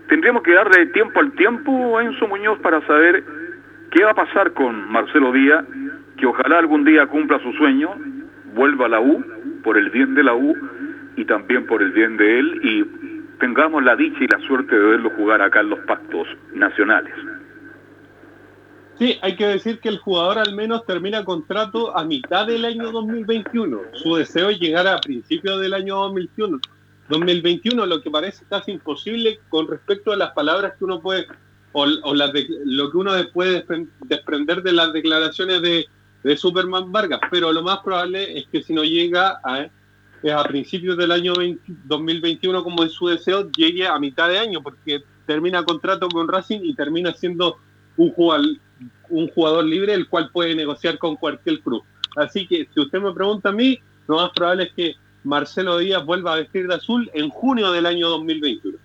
tendríamos que darle tiempo al tiempo a Enzo Muñoz para saber qué va a pasar con Marcelo Díaz, que ojalá algún día cumpla su sueño, vuelva a la U, por el bien de la U, y también por el bien de él y tengamos la dicha y la suerte de verlo jugar acá en los pactos nacionales. Sí, hay que decir que el jugador al menos termina contrato a mitad del año 2021. Su deseo es llegar a principios del año 2021. 2021, lo que parece casi imposible con respecto a las palabras que uno puede o, o las de- lo que uno puede despren- desprender de las declaraciones de, de Superman Vargas, pero lo más probable es que si no llega a, a principios del año 20 2021, como es su deseo, llegue a mitad de año, porque termina contrato con Racing y termina siendo un jugador, un jugador libre, el cual puede negociar con cualquier club. Así que si usted me pregunta a mí, lo más probable es que Marcelo Díaz vuelva a vestir de azul en junio del año 2021.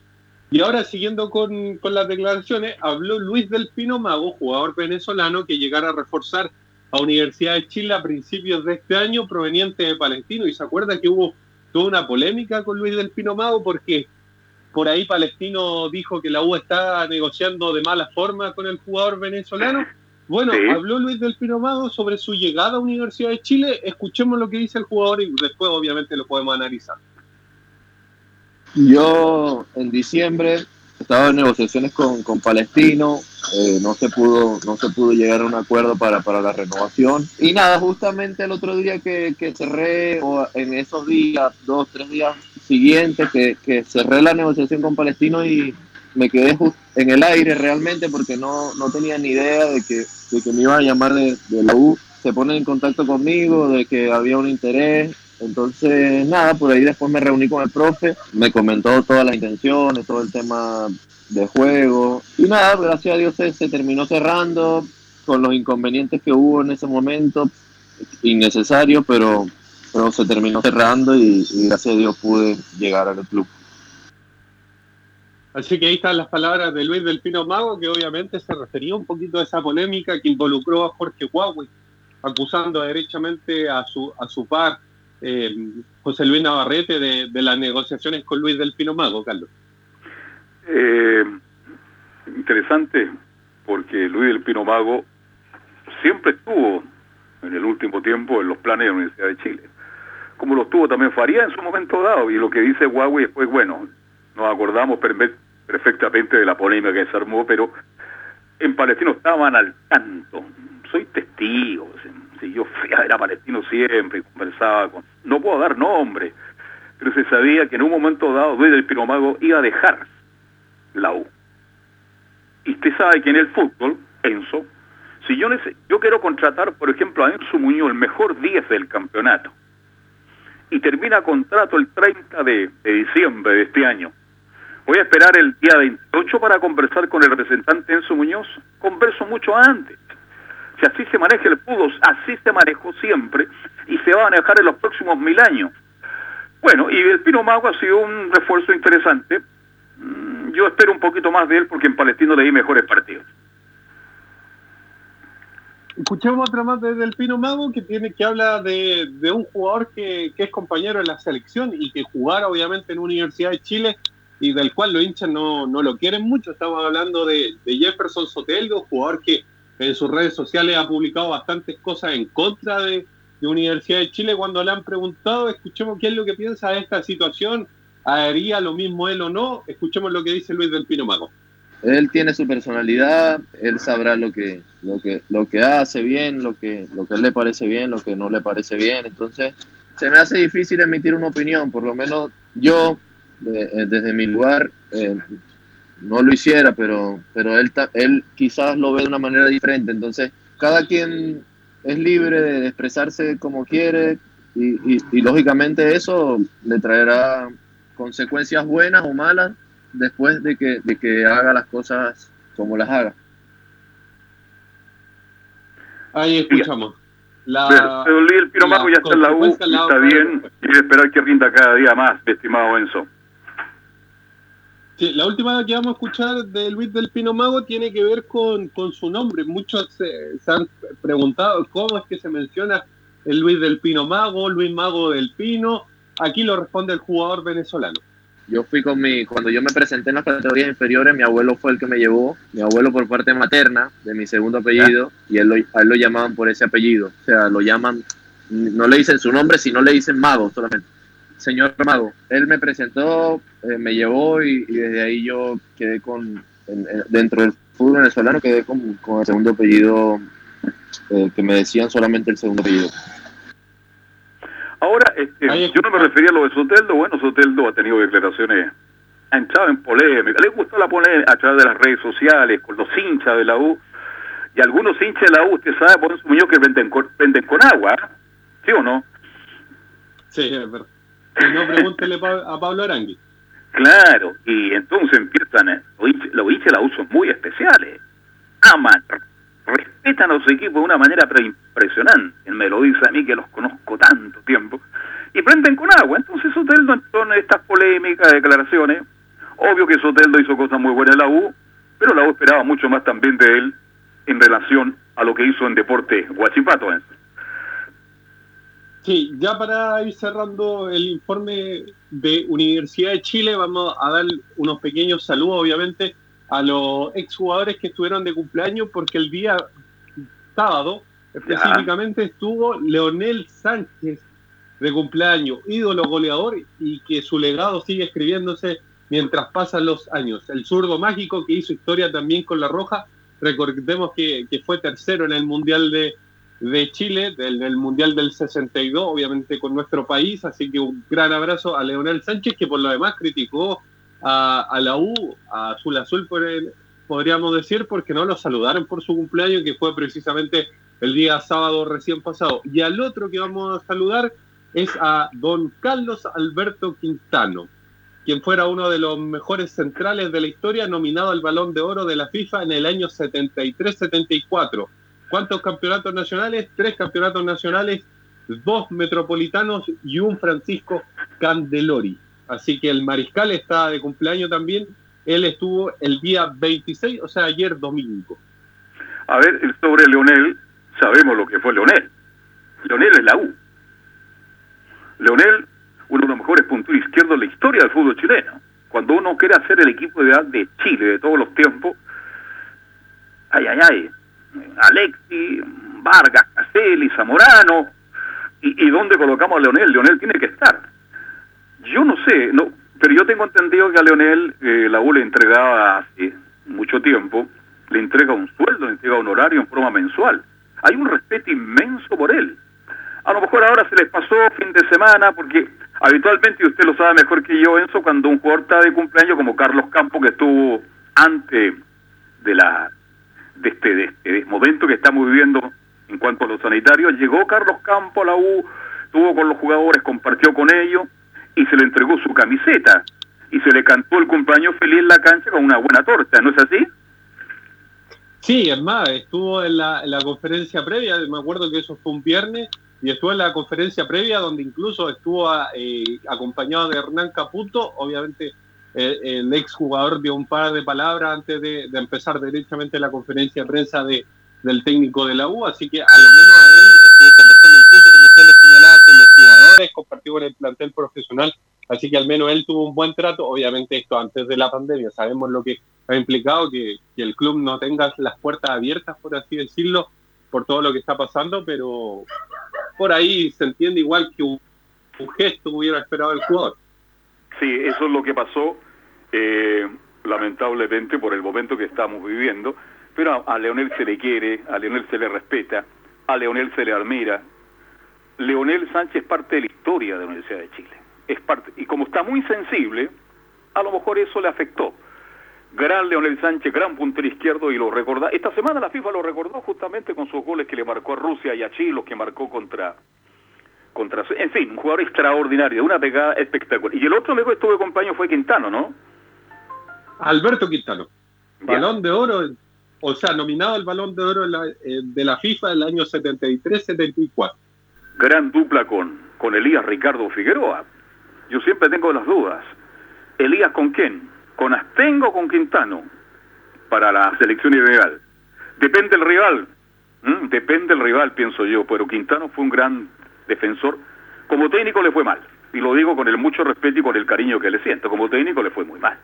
Y ahora, siguiendo con, con las declaraciones, habló Luis del Pino Mago, jugador venezolano, que llegara a reforzar a Universidad de Chile a principios de este año, proveniente de Palestino. Y se acuerda que hubo toda una polémica con Luis del Pino Mago porque por ahí Palestino dijo que la U está negociando de mala forma con el jugador venezolano. Bueno, Sí. habló Luis del Pino Mago sobre su llegada a Universidad de Chile. Escuchemos lo que dice el jugador y después obviamente lo podemos analizar. Yo en diciembre estaba en negociaciones con, con Palestino, eh, no se pudo no se pudo llegar a un acuerdo para, para la renovación. Y nada, justamente el otro día que, que cerré, o en esos días, dos, tres días siguientes, que, que cerré la negociación con Palestino y me quedé en el aire realmente porque no, no tenía ni idea de que, de que me iban a llamar de, de la U, se ponen en contacto conmigo, de que había un interés entonces, nada, por ahí después me reuní con el profe, me comentó todas las intenciones, todo el tema de juego. Y nada, gracias a Dios se, terminó cerrando con los inconvenientes que hubo en ese momento, innecesarios, pero, pero se terminó cerrando y, gracias a Dios pude llegar al club. Así que ahí están las palabras de Luis del Pino Mago, que obviamente se refería un poquito a esa polémica que involucró a Jorge Huawei, acusando derechamente a su, a su par, eh, José Luis Navarrete, de, las negociaciones con Luis del Pino Mago, Carlos. Eh, interesante, porque Luis del Pino Mago siempre estuvo en el último tiempo en los planes de la Universidad de Chile. Como lo estuvo también Faría en su momento dado. Y lo que dice Huawei después, bueno, nos acordamos perfe- perfectamente de la polémica que se armó, pero en Palestino estaban al tanto. Soy testigo. Si yo fui a ver a Palestino siempre y conversaba con... No puedo dar nombre, pero se sabía que en un momento dado Luis del iba a dejar la U. Y usted sabe que en el fútbol, Enzo, si yo, yo quiero contratar, por ejemplo, a Enzo Muñoz, el mejor 10 del campeonato, y termina contrato el 30 de, de diciembre de este año, voy a esperar el día 28 para conversar con el representante Enzo Muñoz. Converso mucho antes. Si así se maneja el fútbol, así se manejó siempre y se va a manejar en los próximos mil años. Bueno, y el Pino Mago ha sido un refuerzo interesante. Mm, Yo espero un poquito más de él porque en Palestino le di mejores partidos. Escuchemos otra más desde el Pino Mago que tiene que habla de, un jugador que, que es compañero de la selección y que jugara obviamente en Universidad de Chile y del cual los hinchas no, no lo quieren mucho. Estamos hablando de, de Jefferson Soteldo, jugador que en sus redes sociales ha publicado bastantes cosas en contra de, de Universidad de Chile. Cuando le han preguntado, escuchemos qué es lo que piensa de esta situación. ¿Haría lo mismo él o no? Escuchemos lo que dice Luis del Pino Mago. Él tiene su personalidad, él sabrá lo que, lo que, lo que hace bien, lo que, lo que le parece bien, lo que no le parece bien. Entonces, se me hace difícil emitir una opinión, por lo menos yo, de- eh, desde mi lugar, eh, no lo hiciera, pero, pero él, él quizás lo ve de una manera diferente. Entonces, cada quien es libre de expresarse como quiere y, y- y lógicamente eso le traerá consecuencias buenas o malas después de que, de que haga las cosas como las haga. Ahí escuchamos. La, Luis el Mago ya está en la U, está bien, y esperar que rinda cada día más, estimado Enzo. La última que vamos a escuchar de Luis del Pino Mago tiene que ver con, con su nombre. Muchos se, se han preguntado cómo es que se menciona el Luis del Pino Mago, Luis Mago del Pino. Aquí lo responde el jugador venezolano. Yo fui con mi, cuando yo me presenté en las categorías inferiores, mi abuelo fue el que me llevó, mi abuelo por parte materna, de mi segundo apellido, y él lo, a él lo llamaban por ese apellido. O sea, lo llaman, no le dicen su nombre, sino le dicen mago solamente. Señor Mago, él me presentó, eh, me llevó y, y desde ahí yo quedé con, en- en- dentro del fútbol venezolano, quedé con, con el segundo apellido, eh, que me decían solamente el segundo apellido. Ahora, este, yo no me refería a lo de Soteldo. Bueno, Soteldo ha tenido declaraciones ha entrado en polémica, le gustó la polémica a través de las redes sociales, con los hinchas de la U, y algunos hinchas de la U, usted sabe, por su muñeco que venden con, venden con agua, ¿eh? ¿sí o no? Sí, es verdad. Si no, pregúntele a Pablo Arangui. Claro, y entonces empiezan, eh, los hinchas la U son muy especiales, aman, respetan a los equipos de una manera pero impresionante, me lo dice a mí que los conozco tanto tiempo, y prenden con agua. Entonces Soteldo en estas polémicas, declaraciones. Obvio que Soteldo hizo cosas muy buenas en la U, pero la U esperaba mucho más también de él en relación a lo que hizo en Deporte Guachipato. Sí, ya para ir cerrando el informe de Universidad de Chile, vamos a dar unos pequeños saludos, obviamente, a los exjugadores que estuvieron de cumpleaños, porque el día sábado específicamente estuvo Leonel Sánchez, de cumpleaños, ídolo goleador y que su legado sigue escribiéndose mientras pasan los años. El zurdo mágico que hizo historia también con la Roja, recordemos que, fue tercero en el Mundial de, de Chile, en el Mundial del 62, obviamente con nuestro país, así que un gran abrazo a Leonel Sánchez, que por lo demás criticó a, la U, a Azul Azul, por podríamos decir, porque no lo saludaron por su cumpleaños, que fue precisamente el día sábado recién pasado. Y al otro que vamos a saludar es a don Carlos Alberto Quintano, quien fuera uno de los mejores centrales de la historia, nominado al Balón de Oro de la FIFA en el año 73-74. ¿Cuántos campeonatos nacionales? Tres campeonatos nacionales, dos metropolitanos y un Francisco Candelori. Así que el mariscal está de cumpleaños también. Él estuvo el día 26, o sea, ayer domingo. A ver, sobre Leonel, sabemos lo que fue Leonel. Leonel es la U. Leonel, uno de los mejores puntos izquierdos de la historia del fútbol chileno. Cuando uno quiere hacer el equipo de edad de Chile de todos los tiempos, ay, ay, ay, Alexi, Vargas, Caselli, Zamorano, ¿y, y dónde colocamos a Leonel? Leonel tiene que estar. Yo no sé, no, pero yo tengo entendido que a Leonel eh, la U le entregaba hace mucho tiempo, le entrega un sueldo, le entrega un horario en forma mensual. Hay un respeto inmenso por él. A lo mejor ahora se les pasó fin de semana, porque habitualmente, y usted lo sabe mejor que yo, Enzo, cuando un jugador está de cumpleaños como Carlos Campos, que estuvo antes de la de este, de momento que estamos viviendo en cuanto a los sanitarios, llegó Carlos Campos a la U, estuvo con los jugadores, compartió con ellos y se le entregó su camiseta y se le cantó el cumpleaños feliz en la cancha con una buena torta, ¿no es así? Sí, es más, estuvo en la, en la conferencia previa, me acuerdo que eso fue un viernes, y estuvo en la conferencia previa donde incluso estuvo eh, acompañado de Hernán Caputo, obviamente el ex jugador dio un par de palabras antes de, empezar directamente la conferencia de prensa de, del técnico de la U, así que a lo menos a él estuvo conversando incluso como usted le señalaba con los jugadores, compartió con el plantel profesional, así que al menos él tuvo un buen trato, obviamente esto antes de la pandemia, sabemos lo que ha implicado que el club no tenga las puertas abiertas, por así decirlo, por todo lo que está pasando, pero por ahí se entiende igual que un, gesto hubiera esperado el jugador. Sí, eso es lo que pasó, eh, lamentablemente, por el momento que estamos viviendo, pero a, Leonel se le quiere, a Leonel se le respeta, a Leonel se le admira. Leonel Sánchez es parte de la historia de la Universidad de Chile. Es parte, y como está muy sensible, a lo mejor eso le afectó gran Leonel Sánchez, gran puntero izquierdo y lo recorda. Esta semana la FIFA lo recordó justamente con sus goles que le marcó a Rusia y a Chile, los que marcó contra contra en fin, un jugador extraordinario, una pegada espectacular. Y el otro amigo que estuve compañero fue Quintano, ¿no? Alberto Quintano. Balón de oro, o sea, nominado al Balón de Oro eh, de la FIFA del año 73-74. Gran dupla con, con Elías Ricardo Figueroa. Yo siempre tengo las dudas. ¿Elías con quién? con Astengo o con Quintano para la selección ideal. Depende del rival, depende del rival, pienso yo, pero Quintano fue un gran defensor. Como técnico le fue mal, y lo digo con el mucho respeto y con el cariño que le siento, como técnico le fue muy mal.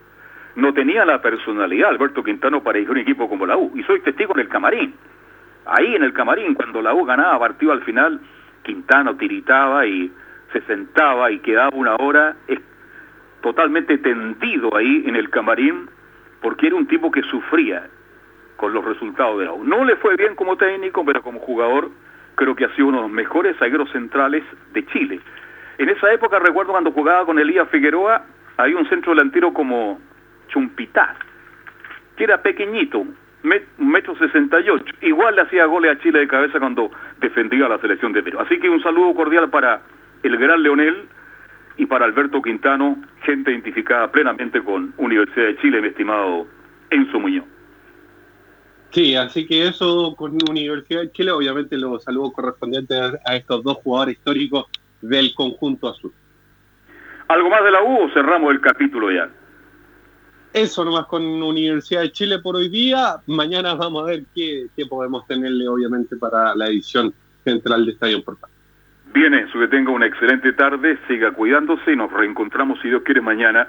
No tenía la personalidad Alberto Quintano para ir a un equipo como la U, y soy testigo en el camarín. Ahí en el camarín, cuando la U ganaba partido al final, Quintano tiritaba y se sentaba y quedaba una hora totalmente tendido ahí en el camarín porque era un tipo que sufría con los resultados de la U. No le fue bien como técnico, pero como jugador creo que ha sido uno de los mejores zagueros centrales de Chile. En esa época recuerdo cuando jugaba con Elías Figueroa, hay un centro delantero como Chumpitá, que era pequeñito, metro sesenta y ocho. Igual le hacía goles a Chile de cabeza cuando defendía a la selección de Perú. Así que un saludo cordial para el gran Leonel y para Alberto Quintano, gente identificada plenamente con Universidad de Chile, mi estimado Enzo Muñoz. Sí, así que eso con Universidad de Chile, obviamente los saludos correspondientes a estos dos jugadores históricos del conjunto azul. ¿Algo más de la U o cerramos el capítulo ya? Eso nomás con Universidad de Chile por hoy día. Mañana vamos a ver qué, podemos tenerle, obviamente, para la edición central de Estadio Portal. Bien, eso, que tenga una excelente tarde, siga cuidándose y nos reencontramos, si Dios quiere, mañana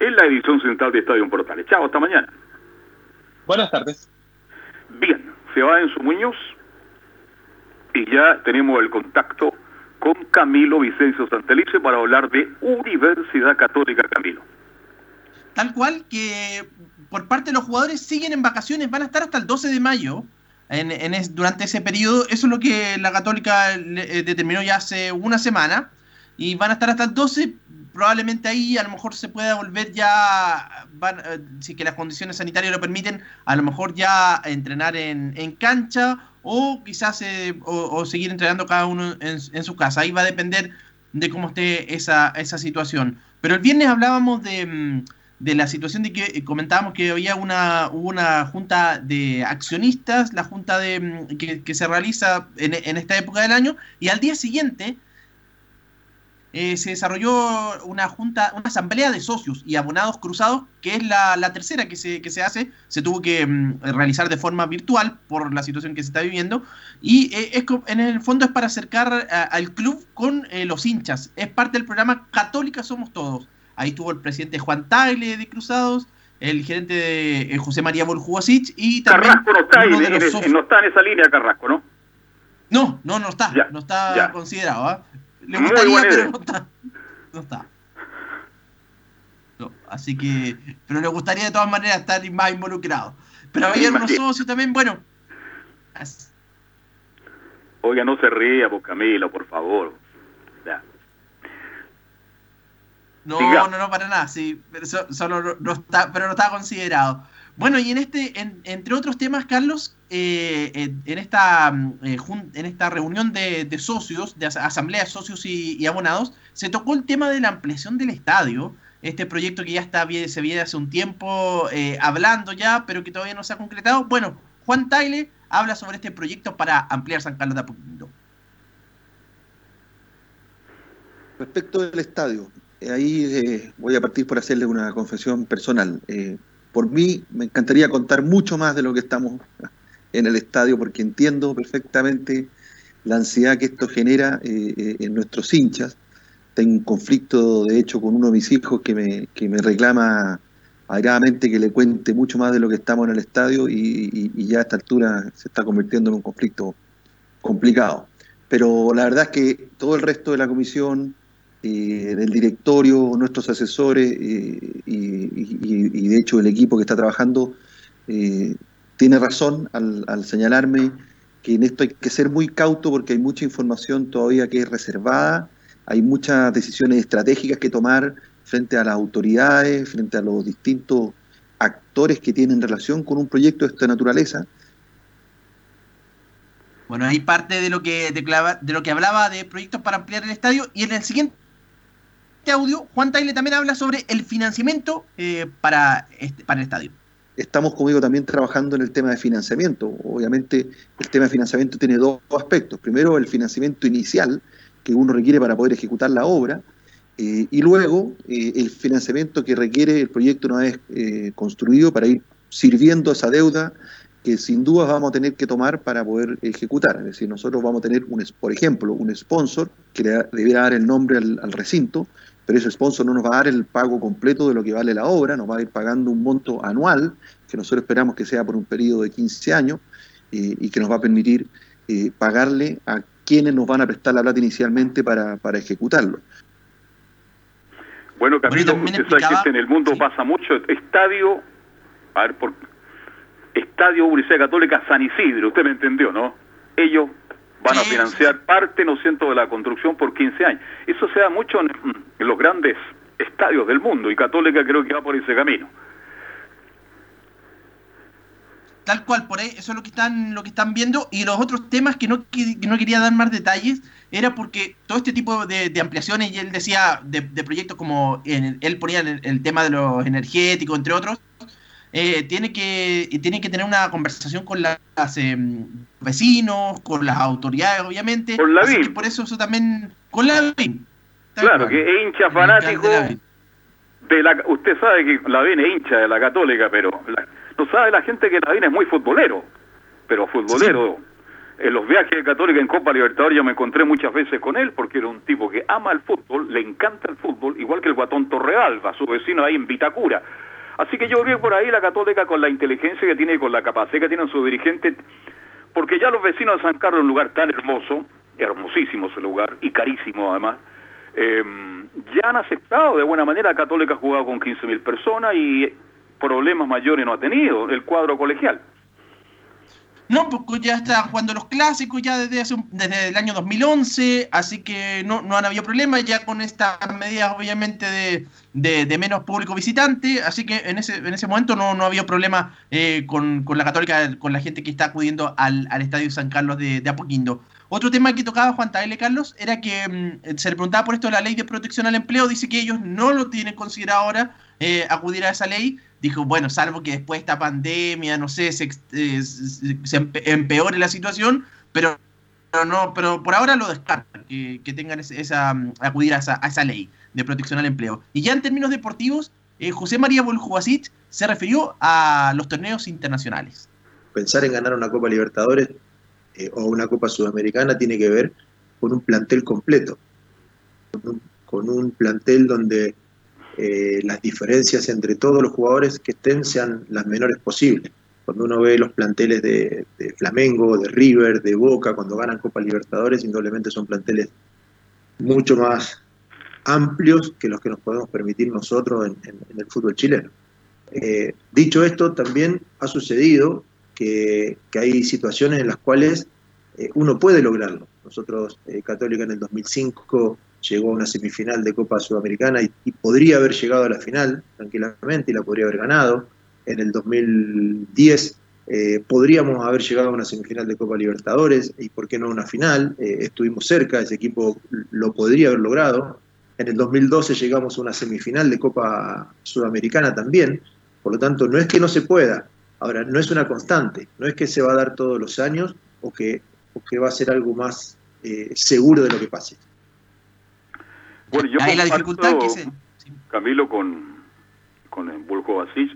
en la edición central de Estadio Portales. Chao, hasta mañana. Buenas tardes. Bien, se va en su Muñoz y ya tenemos el contacto con Camilo Vicencio Santelice para hablar de Universidad Católica Camilo. Tal cual que por parte de los jugadores siguen en vacaciones, van a estar hasta el 12 de mayo. En, durante ese periodo, eso es lo que la Católica eh, determinó ya hace una semana, y van a estar hasta el 12, probablemente ahí a lo mejor se pueda volver ya, eh, si que las condiciones sanitarias lo permiten, a lo mejor ya entrenar en, en cancha o quizás eh, o, seguir entrenando cada uno en, su casa. Ahí va a depender de cómo esté esa, esa situación. Pero el viernes hablábamos de, mm, de la situación de que eh, comentábamos que había una, una junta de accionistas, la junta de, mm, que, se realiza en, en, esta época del año, y al día siguiente eh, se desarrolló una junta, una asamblea de socios y abonados cruzados, que es la, tercera que se, que se hace, se tuvo que mm, realizar de forma virtual por la situación que se está viviendo, y eh, es, en el fondo es para acercar al club con eh, los hinchas, es parte del programa Católica Somos Todos. Ahí estuvo el presidente Juan Tagle de Cruzados, el gerente de José María Boljubasic y también... Carrasco no está, en, no está en esa línea Carrasco, ¿no? No, no, no está, no está considerado. ¿ah? Le gustaría, pero no está. No está. así que, pero le gustaría de todas maneras estar más involucrado. Pero había unos socios también, bueno. Oiga, no se ría, pues Camilo, por favor. No, no, no, para nada, sí, pero solo no, está, pero no está considerado. Bueno, y en este, entre otros temas, Carlos, eh, en, esta, eh, en esta reunión de, socios, de asamblea de socios y, abonados, se tocó el tema de la ampliación del estadio, este proyecto que ya está se viene hace un tiempo eh, hablando ya, pero que todavía no se ha concretado. Bueno, Juan Tagle habla sobre este proyecto para ampliar San Carlos de Apoquindo. Respecto del estadio, ahí voy a partir por hacerle una confesión personal por mí me encantaría contar mucho más de lo que estamos en el estadio, porque entiendo perfectamente la ansiedad que esto genera eh, eh, en nuestros hinchas. Tengo un conflicto, de hecho, con uno de mis hijos que me, que me reclama airadamente que le cuente mucho más de lo que estamos en el estadio y, ya a esta altura se está convirtiendo en un conflicto complicado. Pero la verdad es que todo el resto de la comisión, eh, del directorio, nuestros asesores eh, y, de hecho el equipo que está trabajando eh, tiene razón al, señalarme que en esto hay que ser muy cauto porque hay mucha información todavía que es reservada, hay muchas decisiones estratégicas que tomar frente a las autoridades, frente a los distintos actores que tienen relación con un proyecto de esta naturaleza. Bueno, hay parte de lo que de lo que hablaba de proyectos para ampliar el estadio y en el siguiente este audio, Juan Taile también habla sobre el financiamiento eh, para, este, para el estadio. Estamos, como digo, también trabajando en el tema de financiamiento. Obviamente, el tema de financiamiento tiene dos aspectos. Primero, el financiamiento inicial que uno requiere para poder ejecutar la obra, eh, y luego eh, el financiamiento que requiere el proyecto una vez construido para ir sirviendo esa deuda que sin duda vamos a tener que tomar para poder ejecutar. Es decir, nosotros vamos a tener, un, por ejemplo, un sponsor que le debiera dar el nombre al recinto, pero ese sponsor no nos va a dar el pago completo de lo que vale la obra, nos va a ir pagando un monto anual, que nosotros esperamos que sea por un periodo de 15 años, eh, y que nos va a permitir eh, pagarle a quienes nos van a prestar la plata inicialmente para, para ejecutarlo. Bueno, Camilo, usted sabe que en el mundo pasa mucho. Estadio, a ver, por, Estadio Universidad Católica San Isidro, usted me entendió, ¿no? Ellos van a financiar parte, ¿no siento, de la construcción por 15 años. Eso se da mucho en, los grandes estadios del mundo y Católica creo que va por ese camino. Tal cual, por ahí, eso es lo que están, lo que están viendo. Y los otros temas que no, que, no quería dar más detalles era porque todo este tipo de, ampliaciones, y él decía de, proyectos como él ponía el, tema de los energéticos, entre otros, eh, tiene, que, tiene que tener una conversación con los em, vecinos, con las autoridades, obviamente. Con la Por eso eso también, con la BIM. Claro, que es hincha fanático de la, usted sabe que la BIN es hincha de la católica, pero no sabe la gente que la es muy futbolero, pero futbolero. En los viajes de Católica en Copa Libertadores yo me encontré muchas veces con él porque era un tipo que ama el fútbol, le encanta el fútbol, igual que el guatón Torrealba, su vecino ahí en Vitacura. Así que yo vi por ahí la Católica con la inteligencia que tiene y con la capacidad que tienen sus dirigentes, porque ya los vecinos de San Carlos, un lugar tan hermoso, hermosísimo ese lugar y carísimo además, eh, ya han aceptado de buena manera. Católica ha jugado con 15.000 personas y problemas mayores no ha tenido el cuadro colegial. No, porque ya está jugando los clásicos ya desde, desde el año 2011, así que no, no han habido problemas ya con estas medidas obviamente de, de, menos público visitante, así que en ese, en ese momento no, no había problema eh, con, con, la católica, con la gente que está acudiendo al, al Estadio San Carlos de, de Apoquindo. Otro tema que tocaba Juan Taile Carlos era que mm, se le preguntaba por esto de la ley de protección al empleo. Dice que ellos no lo tienen considerado ahora eh, acudir a esa ley. Dijo, bueno, salvo que después de esta pandemia, no sé, se, eh, empeore la situación, pero, no, pero por ahora lo descartan, que, tengan esa, mm, acudir a esa, ley de protección al empleo. Y ya en términos deportivos, eh, José María Boljubasic se refirió a los torneos internacionales. Pensar en ganar una Copa Libertadores o una Copa Sudamericana tiene que ver con un plantel completo, con un, plantel donde eh, las diferencias entre todos los jugadores que estén sean las menores posibles. Cuando uno ve los planteles de, Flamengo, de River, de Boca, cuando ganan Copa Libertadores, indudablemente son planteles mucho más amplios que los que nos podemos permitir nosotros en, el fútbol chileno. Eh, dicho esto, también ha sucedido que, hay situaciones en las cuales eh, uno puede lograrlo. Nosotros, eh, Católica en el 2005 llegó a una semifinal de Copa Sudamericana y, podría haber llegado a la final tranquilamente y la podría haber ganado. En el 2010 eh, podríamos haber llegado a una semifinal de Copa Libertadores y por qué no a una final. estuvimos cerca, ese equipo lo podría haber logrado. En el 2012 llegamos a una semifinal de Copa Sudamericana también. Por lo tanto, no es que no se pueda, Ahora, no es una constante, no es que se va a dar todos los años o que, que va a ser algo más eh, seguro de lo que pase. Bueno, yo la dificultad que se... Camilo, con, con el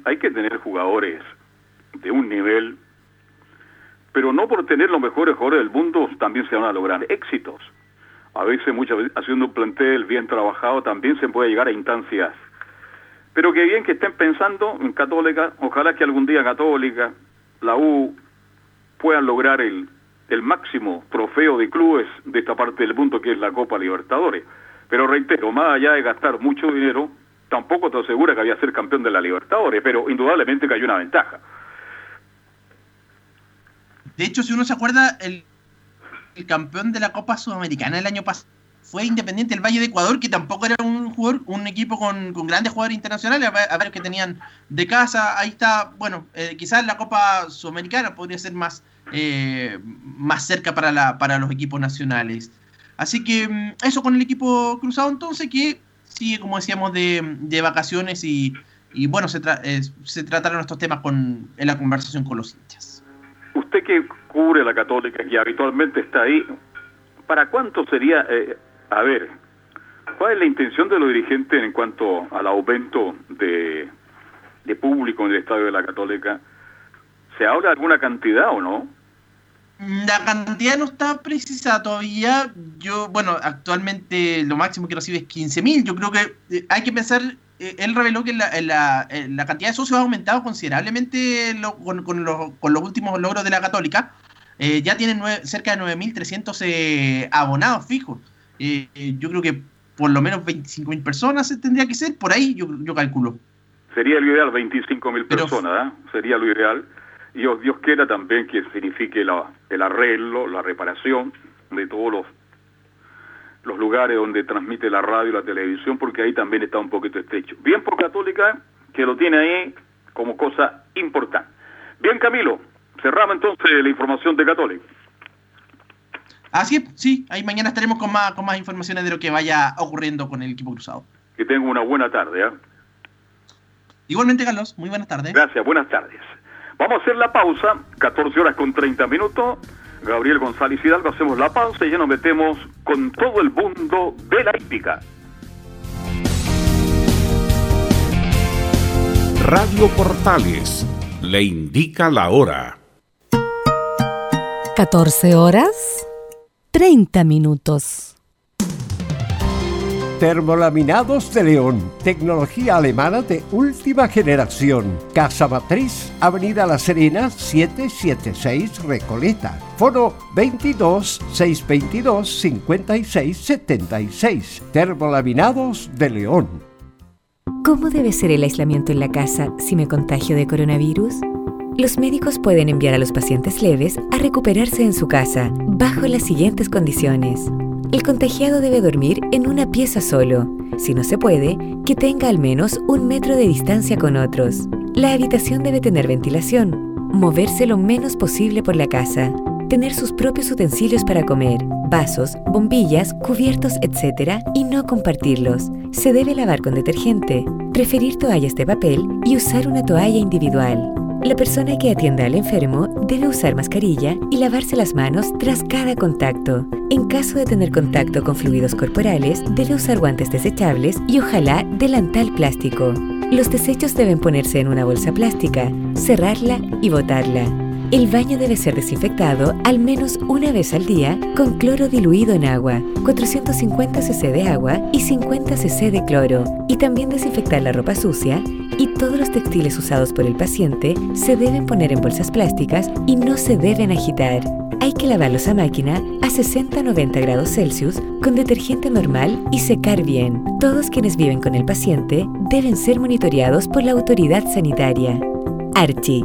hay que tener jugadores de un nivel, pero no por tener los mejores jugadores del mundo también se van a lograr éxitos. A veces, muchas veces, haciendo un plantel bien trabajado, también se puede llegar a instancias. Pero qué bien que estén pensando en Católica, ojalá que algún día Católica, la U, puedan lograr el, el máximo trofeo de clubes de esta parte del mundo que es la Copa Libertadores. Pero reitero, más allá de gastar mucho dinero, tampoco te asegura que había ser campeón de la Libertadores, pero indudablemente que hay una ventaja. De hecho, si uno se acuerda, el, el campeón de la Copa Sudamericana el año pasado fue Independiente del Valle de Ecuador, que tampoco era un jugador, un equipo con, grandes jugadores internacionales, a ver, que tenían de casa. Ahí está, bueno, eh, quizás la Copa Sudamericana podría ser más, eh, más cerca para, la, para los equipos nacionales. Así que mm, eso con el equipo cruzado entonces, que sigue, como decíamos, de, de vacaciones y, y bueno, se, se trataron estos temas con, en la conversación con los hinchas. Usted que cubre la católica, que habitualmente está ahí, ¿para cuánto sería... Eh, a ver, ¿cuál es la intención de los dirigentes en cuanto al aumento de, público en el Estadio de la Católica? ¿Se habla de alguna cantidad o no? La cantidad no está precisa todavía. Yo, bueno, actualmente lo máximo que recibe es 15.000. Yo creo que eh, hay que pensar, eh, él reveló que la, la, la, cantidad de socios ha aumentado considerablemente con, con, los, con, los, últimos logros de la Católica. Eh, ya tienen cerca de 9.300 abonados fijos. Eh, yo creo que por lo menos 25.000 personas tendría que ser, por ahí yo, yo calculo. Sería lo ideal 25.000 personas, ¿eh? sería lo ideal. Y Dios quiera también que signifique la, el arreglo, la reparación de todos los los lugares donde transmite la radio y la televisión, porque ahí también está un poquito estrecho. Bien por Católica, que lo tiene ahí como cosa importante. Bien, Camilo, cerramos entonces la información de Católica. Así es, sí, ahí mañana estaremos con más, con más informaciones de lo que vaya ocurriendo con el equipo cruzado. Que tenga una buena tarde. ¿eh? Igualmente, Carlos, muy buenas tardes. Gracias, buenas tardes. Vamos a hacer la pausa, 14 horas con 30 minutos. Gabriel González Hidalgo, hacemos la pausa y ya nos metemos con todo el mundo de la hípica. Radio Portales le indica la hora. 14 horas 30 minutos. Termolaminados de León, tecnología alemana de última generación. Casa Matriz, Avenida La Serena, 776 Recoleta. Foro 22 622 56 76. Termolaminados de León. ¿Cómo debe ser el aislamiento en la casa si me contagio de coronavirus? Los médicos pueden enviar a los pacientes leves a recuperarse en su casa bajo las siguientes condiciones. El contagiado debe dormir en una pieza solo. Si no se puede, que tenga al menos un metro de distancia con otros. La habitación debe tener ventilación. Moverse lo menos posible por la casa. Tener sus propios utensilios para comer, vasos, bombillas, cubiertos, etc. y no compartirlos. Se debe lavar con detergente. Preferir toallas de papel y usar una toalla individual. La persona que atienda al enfermo debe usar mascarilla y lavarse las manos tras cada contacto. En caso de tener contacto con fluidos corporales, debe usar guantes desechables y ojalá delantal plástico. Los desechos deben ponerse en una bolsa plástica, cerrarla y botarla. El baño debe ser desinfectado al menos una vez al día con cloro diluido en agua, 450 cc de agua y 50 cc de cloro, y también desinfectar la ropa sucia y todos los textiles usados por el paciente se deben poner en bolsas plásticas y no se deben agitar. Hay que lavarlos a máquina a 60-90 grados Celsius con detergente normal y secar bien. Todos quienes viven con el paciente deben ser monitoreados por la autoridad sanitaria. Archie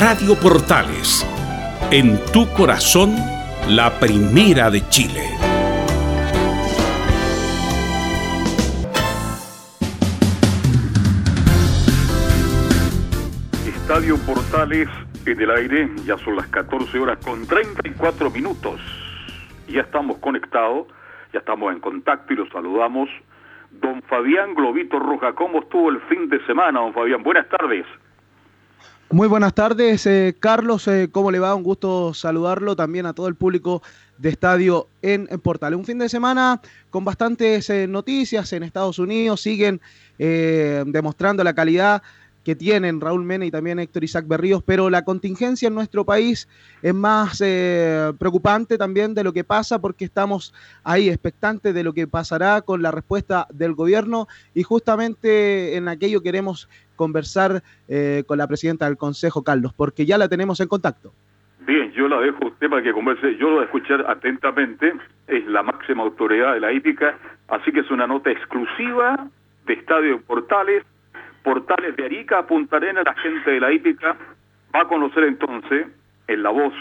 Radio Portales, en tu corazón, la primera de Chile. Estadio Portales en el aire, ya son las 14 horas con 34 minutos. Ya estamos conectados, ya estamos en contacto y los saludamos. Don Fabián Globito Roja, ¿cómo estuvo el fin de semana, don Fabián? Buenas tardes. Muy buenas tardes, eh, Carlos. Eh, ¿Cómo le va? Un gusto saludarlo también a todo el público de estadio en, Portal. Un fin de semana con bastantes eh, noticias en Estados Unidos. Siguen demostrando la calidad que tienen Raúl Mena y también Héctor Isaac Berríos, pero la contingencia en nuestro país es más eh, preocupante también de lo que pasa porque estamos ahí expectantes de lo que pasará con la respuesta del gobierno y justamente en aquello queremos conversar eh, con la presidenta del Consejo, Carlos, porque ya la tenemos en contacto. Bien, yo la dejo usted para que converse. Yo lo voy a escuchar atentamente. Es la máxima autoridad de la hípica, así que es una nota exclusiva de Estadio Portales portales de Arica a Punta Arena, la gente de la hípica va a conocer entonces, en la voz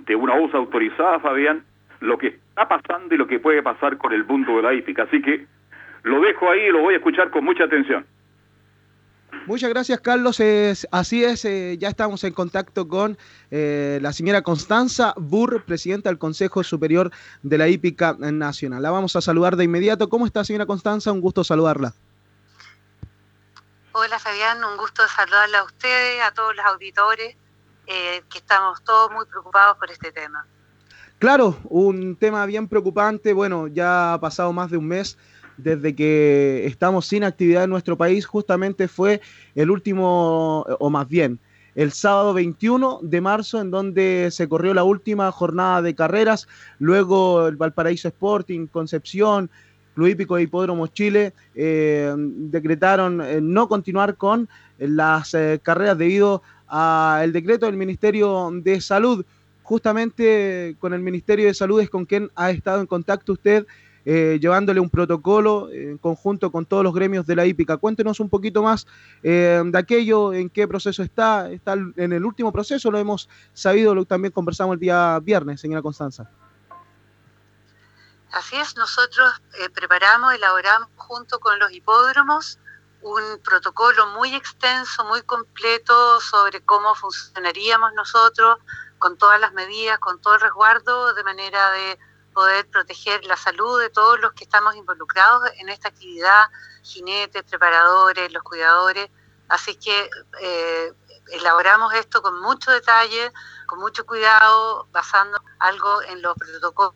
de una voz autorizada, Fabián, lo que está pasando y lo que puede pasar con el mundo de la hípica. Así que lo dejo ahí y lo voy a escuchar con mucha atención. Muchas gracias, Carlos. así es, eh, ya estamos en contacto con eh, la señora Constanza Burr, presidenta del Consejo Superior de la Hípica Nacional. La vamos a saludar de inmediato. ¿Cómo está, señora Constanza? Un gusto saludarla. Hola Fabián, un gusto saludarla a ustedes, a todos los auditores, eh, que estamos todos muy preocupados por este tema. Claro, un tema bien preocupante. Bueno, ya ha pasado más de un mes desde que estamos sin actividad en nuestro país. Justamente fue el último, o más bien, el sábado 21 de marzo, en donde se corrió la última jornada de carreras. Luego el Valparaíso Sporting, Concepción, Club Hípico de Hipódromo Chile eh, decretaron eh, no continuar con las eh, carreras debido al decreto del Ministerio de Salud. Justamente con el Ministerio de Salud es con quien ha estado en contacto usted, llevándole un protocolo en conjunto con todos los gremios de la hípica. Cuéntenos un poquito más de aquello, en qué proceso está. Está en el último proceso, lo hemos sabido, lo también conversamos el día viernes, señora Constanza. Así es, nosotros eh, preparamos, elaboramos junto con los hipódromos un protocolo muy extenso, muy completo sobre cómo funcionaríamos nosotros con todas las medidas, con todo el resguardo, de manera de poder proteger la salud de todos los que estamos involucrados en esta actividad, jinetes, preparadores, los cuidadores. Así que eh, elaboramos esto con mucho detalle, con mucho cuidado, basando algo en los protocolos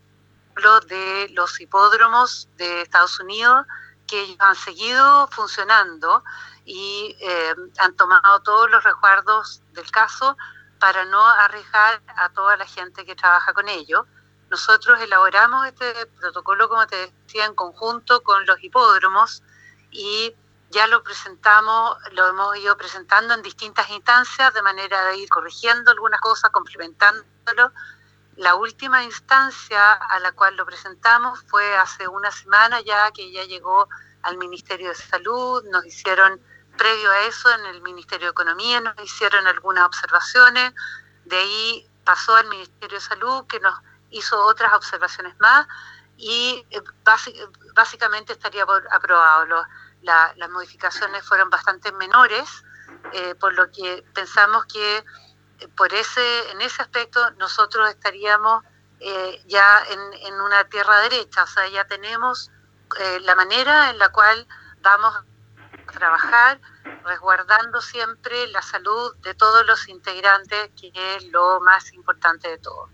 de los hipódromos de Estados Unidos que han seguido funcionando y eh, han tomado todos los resguardos del caso para no arriesgar a toda la gente que trabaja con ellos. Nosotros elaboramos este protocolo, como te decía, en conjunto con los hipódromos y ya lo presentamos, lo hemos ido presentando en distintas instancias de manera de ir corrigiendo algunas cosas, complementándolo la última instancia a la cual lo presentamos fue hace una semana ya que ya llegó al Ministerio de Salud, nos hicieron, previo a eso, en el Ministerio de Economía nos hicieron algunas observaciones, de ahí pasó al Ministerio de Salud que nos hizo otras observaciones más y eh, básicamente estaría aprobado. las modificaciones fueron bastante menores, eh, por lo que pensamos que por ese, en ese aspecto nosotros estaríamos eh, ya en, una tierra derecha, o sea, ya tenemos eh, la manera en la cual vamos a trabajar resguardando siempre la salud de todos los integrantes, que es lo más importante de todo.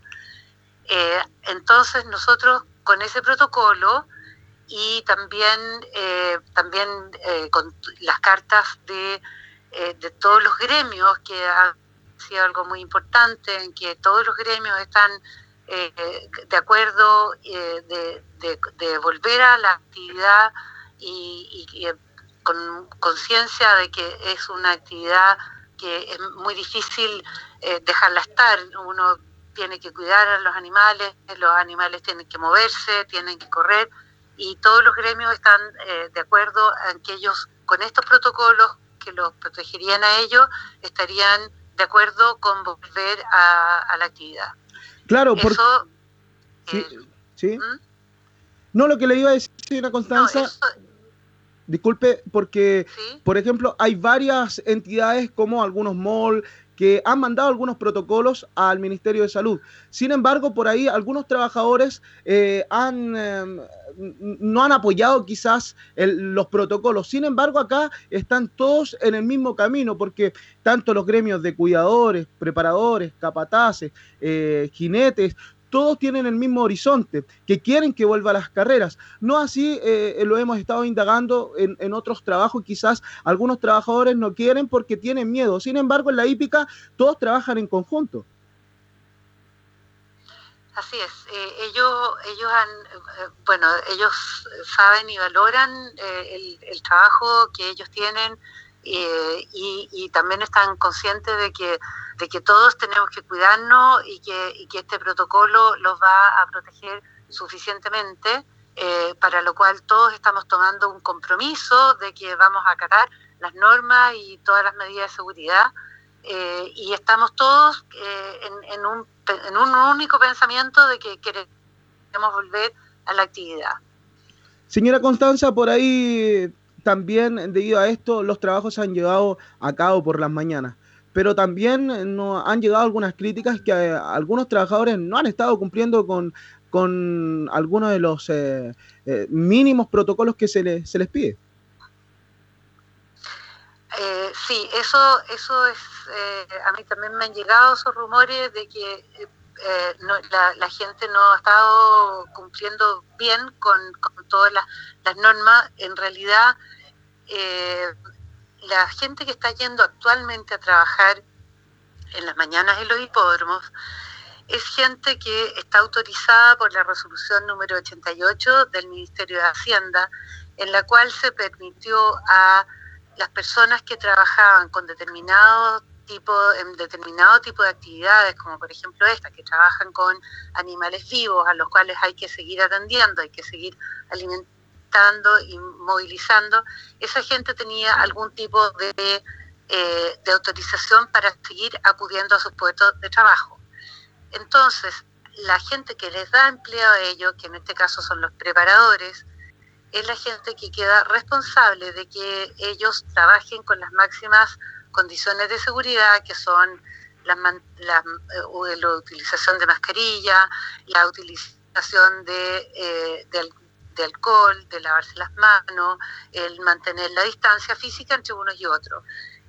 Eh, entonces nosotros con ese protocolo y también, también con las cartas de, de todos los gremios que han sido algo muy importante, en que todos los gremios están eh, de acuerdo eh, de, volver a la actividad y, eh, con conciencia de que es una actividad que es muy difícil dejarla estar. Uno tiene que cuidar a los animales, los animales tienen que moverse, tienen que correr y todos los gremios están de acuerdo en que ellos con estos protocolos que los protegerían a ellos estarían de acuerdo con volver a, la actividad. Claro, porque... Sí, sí. ¿Mm? No, lo que le iba a decir, una Constanza, disculpe, porque, por ejemplo, hay varias entidades como algunos malls que han mandado algunos protocolos al Ministerio de Salud. Sin embargo, por ahí algunos trabajadores eh, han, eh, no han apoyado quizás los protocolos. Sin embargo, acá están todos en el mismo camino, porque tanto los gremios de cuidadores, preparadores, capataces, eh, jinetes, todos tienen el mismo horizonte, que quieren que vuelva a las carreras. No así eh, lo hemos estado indagando en, otros trabajos, quizás algunos trabajadores no quieren porque tienen miedo. Sin embargo, en la hípica todos trabajan en conjunto. Así es, eh, ellos, ellos han, eh, bueno, ellos saben y valoran el, el, trabajo que ellos tienen y, y, también están conscientes de que de que todos tenemos que cuidarnos y que, que este protocolo los va a proteger suficientemente, eh, para lo cual todos estamos tomando un compromiso de que vamos a acatar las normas y todas las medidas de seguridad eh, y estamos todos eh, en, un, en un único pensamiento de que queremos volver a la actividad. Señora Constanza, por ahí también debido a esto los trabajos se han llevado a cabo por las mañanas pero también eh, nos han llegado algunas críticas que eh, algunos trabajadores no han estado cumpliendo con, con algunos de los eh, mínimos protocolos que se, les se les pide. sí, eso, eso es, a mí también me han llegado esos rumores de que la, gente no ha estado cumpliendo bien con, todas las, normas. En realidad, la gente que está yendo actualmente a trabajar en las mañanas en los hipódromos es gente que está autorizada por la resolución número 88 del Ministerio de Hacienda, en la cual se permitió a las personas que trabajaban con determinado tipo, en determinado tipo de actividades, como por ejemplo esta, que trabajan con animales vivos a los cuales hay que seguir atendiendo, hay que seguir alimentando y movilizando, esa gente tenía algún tipo de, eh, de autorización para seguir acudiendo a sus puestos de trabajo. Entonces, la gente que les da empleo a ellos, que en este caso son los preparadores, es la gente que queda responsable de que ellos trabajen con las máximas condiciones de seguridad, que son la, eh, la utilización de mascarilla, la utilización de, eh, de, alcohol, de lavarse las manos, el mantener la distancia física entre unos y otros.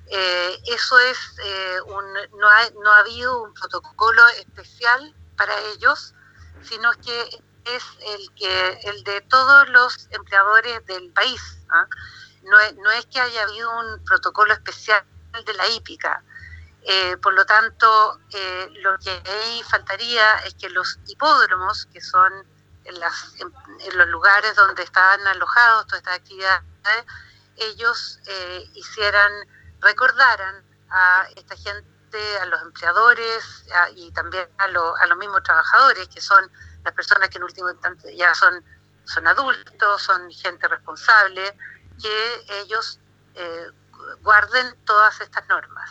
Eh, eso es eh, un, no ha, no ha habido un protocolo especial para ellos, sino que es el que el de todos los empleadores del país. ¿ah? No, no es que haya habido un protocolo especial de la hípica. Eh, por lo tanto, lo que ahí faltaría es que los hipódromos, que son en, los lugares donde estaban alojados todas estas actividades, ellos eh, hicieran, recordaran a esta gente, a los empleadores y también a, a los mismos trabajadores, que son las personas que en último instante ya son, son adultos, son gente responsable, que ellos eh, guarden todas estas normas.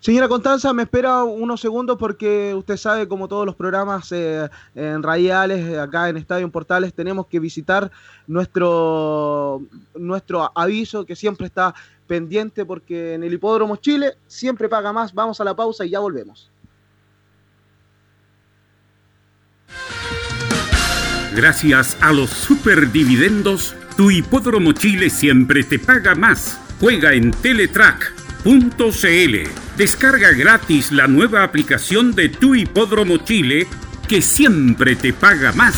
Señora Constanza, me espera unos segundos porque usted sabe, como todos los programas eh, en radiales, eh, acá en Estadio Portales, tenemos que visitar nuestro, nuestro aviso que siempre está pendiente porque en el Hipódromo Chile siempre paga más. Vamos a la pausa y ya volvemos. Gracias a los superdividendos, tu Hipódromo Chile siempre te paga más. Juega en Teletrack .cl. Descarga gratis la nueva aplicación de Tu Hipódromo Chile que siempre te paga más.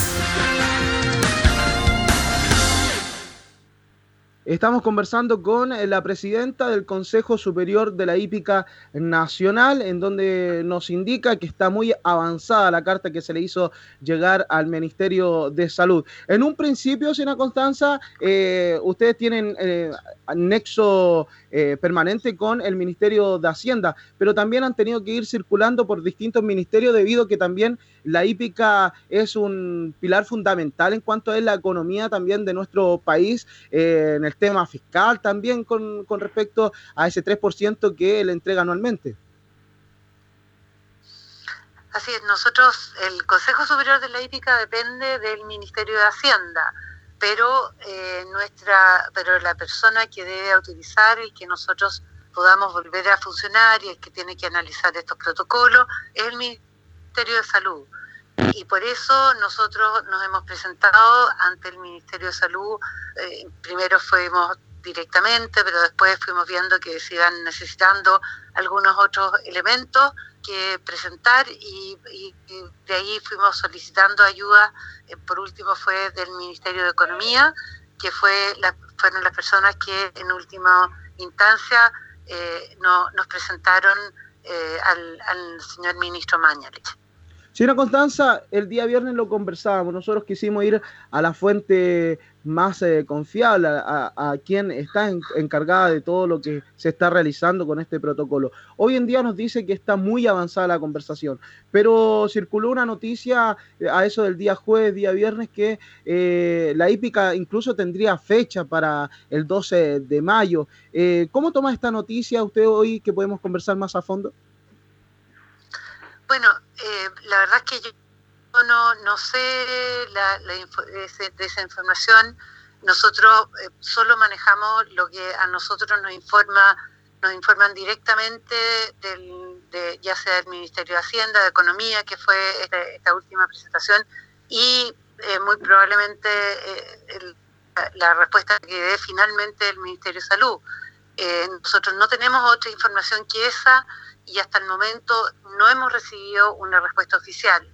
Estamos conversando con eh, la presidenta del Consejo Superior de la Hípica Nacional, en donde nos indica que está muy avanzada la carta que se le hizo llegar al Ministerio de Salud. En un principio, señora Constanza, eh, ustedes tienen eh, nexo eh, permanente con el Ministerio de Hacienda, pero también han tenido que ir circulando por distintos ministerios debido a que también la hípica es un pilar fundamental en cuanto a la economía también de nuestro país, eh, en el tema fiscal también con, con respecto a ese 3% que le entrega anualmente. Así es, nosotros, el Consejo Superior de la Hípica depende del Ministerio de Hacienda pero eh, nuestra pero la persona que debe autorizar y que nosotros podamos volver a funcionar y el que tiene que analizar estos protocolos es el Ministerio de Salud. Y por eso nosotros nos hemos presentado ante el Ministerio de Salud. Eh, primero fuimos directamente, pero después fuimos viendo que se iban necesitando algunos otros elementos que presentar y, de ahí fuimos solicitando ayuda. Eh, por último fue del Ministerio de Economía, que fue la, fueron las personas que en última instancia eh, no, nos presentaron al, al, señor ministro Mañalich. Señora Constanza, el día viernes lo conversábamos, nosotros quisimos ir a la fuente más eh, confiable, a, quien está encargada de todo lo que se está realizando con este protocolo. Hoy en día nos dice que está muy avanzada la conversación, pero circuló una noticia eh, a eso del día jueves, día viernes, que eh, la hípica incluso tendría fecha para el 12 de mayo. ¿Cómo toma esta noticia usted hoy que podemos conversar más a fondo? Bueno, eh, la verdad es que yo no, no sé la, de esa información. Nosotros eh, solo manejamos lo que a nosotros nos informa, nos informan directamente del, de, ya sea del Ministerio de Hacienda, de Economía, que fue esta, última presentación, y eh, muy probablemente la respuesta que dé finalmente el Ministerio de Salud. Nosotros no tenemos otra información que esa y hasta el momento no hemos recibido una respuesta oficial.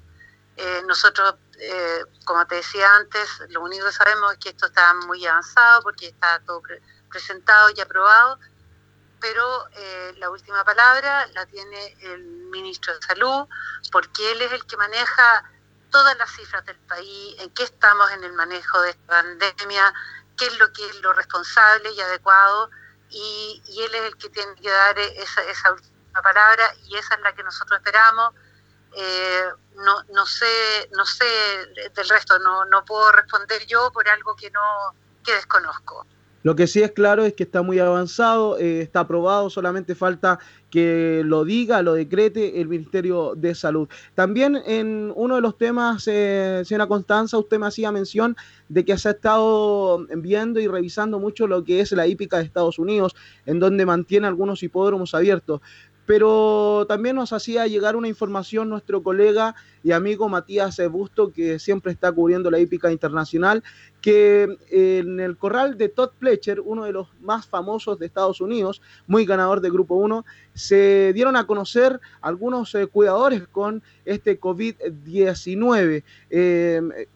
Eh, nosotros, eh, como te decía antes, lo único que sabemos es que esto está muy avanzado porque está todo presentado y aprobado, pero eh, la última palabra la tiene el ministro de Salud porque él es el que maneja todas las cifras del país, en qué estamos en el manejo de esta pandemia, qué es lo que es lo responsable y adecuado, y, él es el que tiene que dar esa, esa última palabra y esa es la que nosotros esperamos. Eh, no, no sé, no sé del resto, no, no puedo responder yo por algo que no, que desconozco. Lo que sí es claro es que está muy avanzado, eh, está aprobado, solamente falta que lo diga, lo decrete el Ministerio de Salud. También en uno de los temas, eh, señora Constanza, usted me hacía mención de que se ha estado viendo y revisando mucho lo que es la hípica de Estados Unidos, en donde mantiene algunos hipódromos abiertos pero también nos hacía llegar una información nuestro colega y amigo Matías Busto, que siempre está cubriendo la hípica internacional, que en el corral de Todd Fletcher, uno de los más famosos de Estados Unidos, muy ganador de Grupo 1, se dieron a conocer algunos eh, cuidadores con este COVID-19. Eh,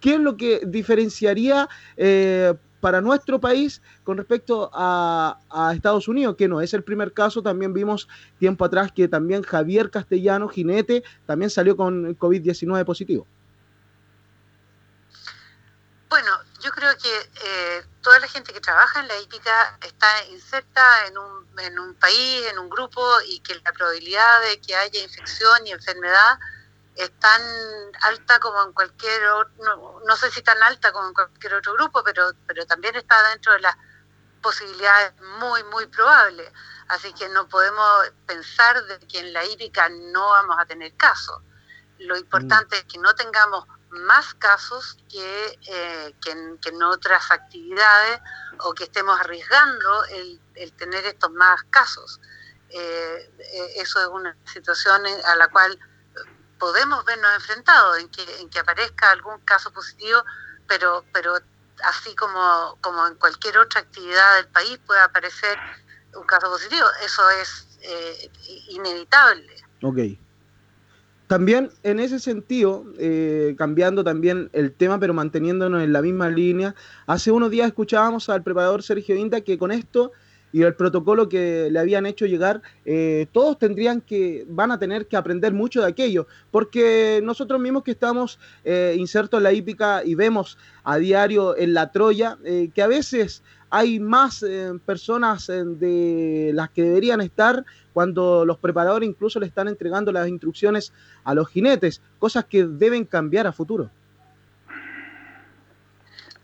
¿Qué es lo que diferenciaría eh, para nuestro país con respecto a, Estados Unidos, que no es el primer caso, también vimos tiempo atrás que también Javier Castellano, jinete, también salió con COVID-19 positivo. Bueno, yo creo que eh, toda la gente que trabaja en la hípica está inserta en un, en un país, en un grupo, y que la probabilidad de que haya infección y enfermedad es tan alta como en cualquier otro, no, sé si tan alta como en cualquier otro grupo, pero, pero también está dentro de las posibilidades muy, muy probables. Así que no podemos pensar de que en la hípica no vamos a tener casos. Lo importante es que no tengamos más casos que, eh, que, en, otras actividades o que estemos arriesgando el, el tener estos más casos. Eh, eh, eso es una situación a la cual podemos vernos enfrentados en que, en que aparezca algún caso positivo, pero, pero así como, como en cualquier otra actividad del país puede aparecer un caso positivo, eso es eh, inevitable. Ok. También en ese sentido, eh, cambiando también el tema, pero manteniéndonos en la misma línea, hace unos días escuchábamos al preparador Sergio Inda que con esto y el protocolo que le habían hecho llegar, eh, todos tendrían que, van a tener que aprender mucho de aquello, porque nosotros mismos que estamos eh, insertos en la hípica y vemos a diario en la Troya, eh, que a veces hay más personas de las que deberían estar cuando los preparadores incluso le están entregando las instrucciones a los jinetes, cosas que deben cambiar a futuro.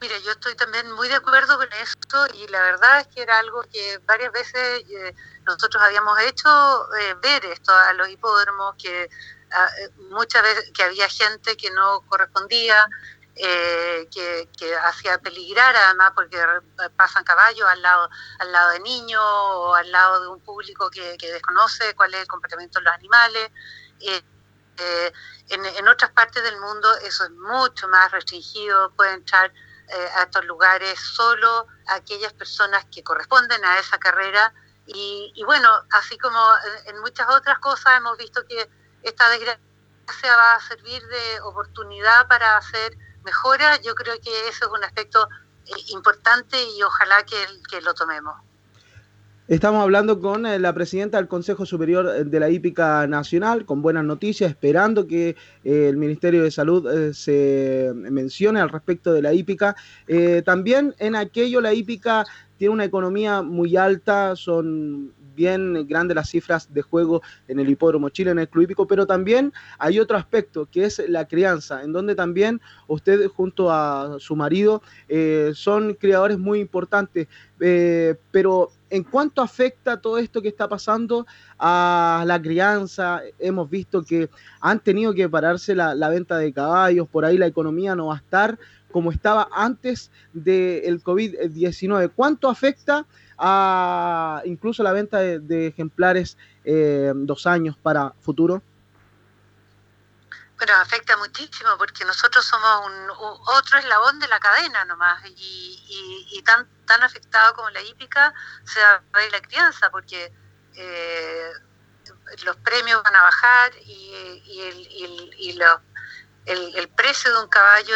Mira, yo estoy también muy de acuerdo con esto y la verdad es que era algo que varias veces eh, nosotros habíamos hecho eh, ver esto a los hipódromos, que ah, eh, muchas veces que había gente que no correspondía, eh, que, hacía peligrar además porque pasan caballos al lado, al lado de niños o al lado de un público que, desconoce cuál es el comportamiento de los animales. Eh, eh, en, otras partes del mundo eso es mucho más restringido, pueden entrar a estos lugares solo aquellas personas que corresponden a esa carrera y, y bueno, así como en muchas otras cosas hemos visto que esta desgracia va a servir de oportunidad para hacer mejora, yo creo que eso es un aspecto eh, importante y ojalá que, lo tomemos. Estamos hablando con eh, la presidenta del Consejo Superior eh, de la Hípica Nacional, con buenas noticias, esperando que el Ministerio de Salud se mencione al respecto de la hípica. también en aquello la hípica tiene una economía muy alta, son bien grandes las cifras de juego en el hipódromo Chile, en el club hípico, pero también hay otro aspecto que es la crianza, en donde también usted junto a su marido eh, son criadores muy importantes, eh, pero en cuanto afecta todo esto que está pasando a la crianza, hemos visto que han tenido que pararse la, la venta de caballos, por ahí la economía no va a estar como estaba antes del COVID-19. ¿Cuánto afecta a incluso la venta de, ejemplares eh, dos años para futuro? Bueno, afecta muchísimo porque nosotros somos un, otro eslabón de la cadena nomás y, tan, tan afectado como la hípica se va a la crianza porque eh, los premios van a bajar y, el, y los el, precio de un caballo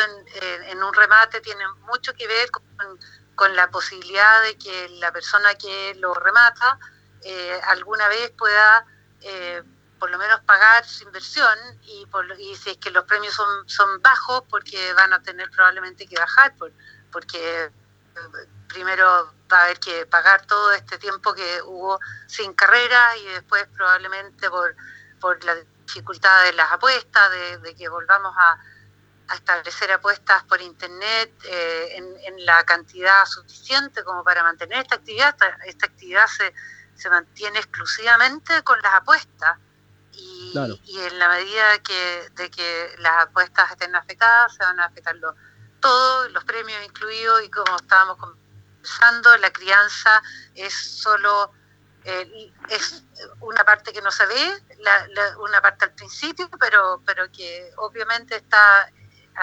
en, un remate tiene mucho que ver con, la posibilidad de que la persona que lo remata eh, alguna vez pueda eh, por lo menos pagar su inversión y, por, y si es que los premios son, son bajos porque van a tener probablemente que bajar por, porque eh, primero va a haber que pagar todo este tiempo que hubo sin carrera y después probablemente por, por la dificultad de las apuestas, de, que volvamos a, establecer apuestas por Internet eh, en, la cantidad suficiente como para mantener esta actividad. Esta, actividad se, se, mantiene exclusivamente con las apuestas. Y, en la medida que, de que las apuestas estén afectadas, se van a afectar todo, los premios incluidos. Y como estábamos conversando, la crianza es solo eh, es una parte que no se ve, una parte al principio, pero, pero que obviamente está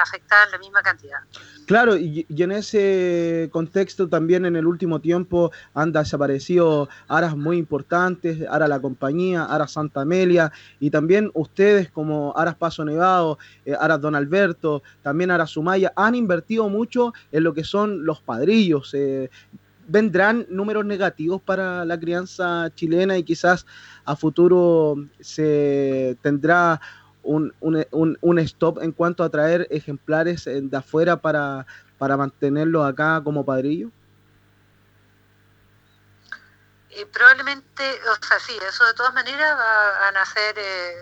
afectada en la misma cantidad. Claro, y, en ese contexto también en el último tiempo han desaparecido aras muy importantes, Ara La Compañía, Ara Santa Amelia, y también ustedes como Aras Paso Nevado, eh, Aras Don Alberto, también Aras Sumaya, han invertido mucho en lo que son los padrillos. Eh, vendrán números negativos para la crianza chilena y quizás a futuro se tendrá un, un, un, stop en cuanto a traer ejemplares de afuera para, para mantenerlos acá como padrillo? Eh, probablemente, o sea, sí, eso de todas maneras va, a ser eh,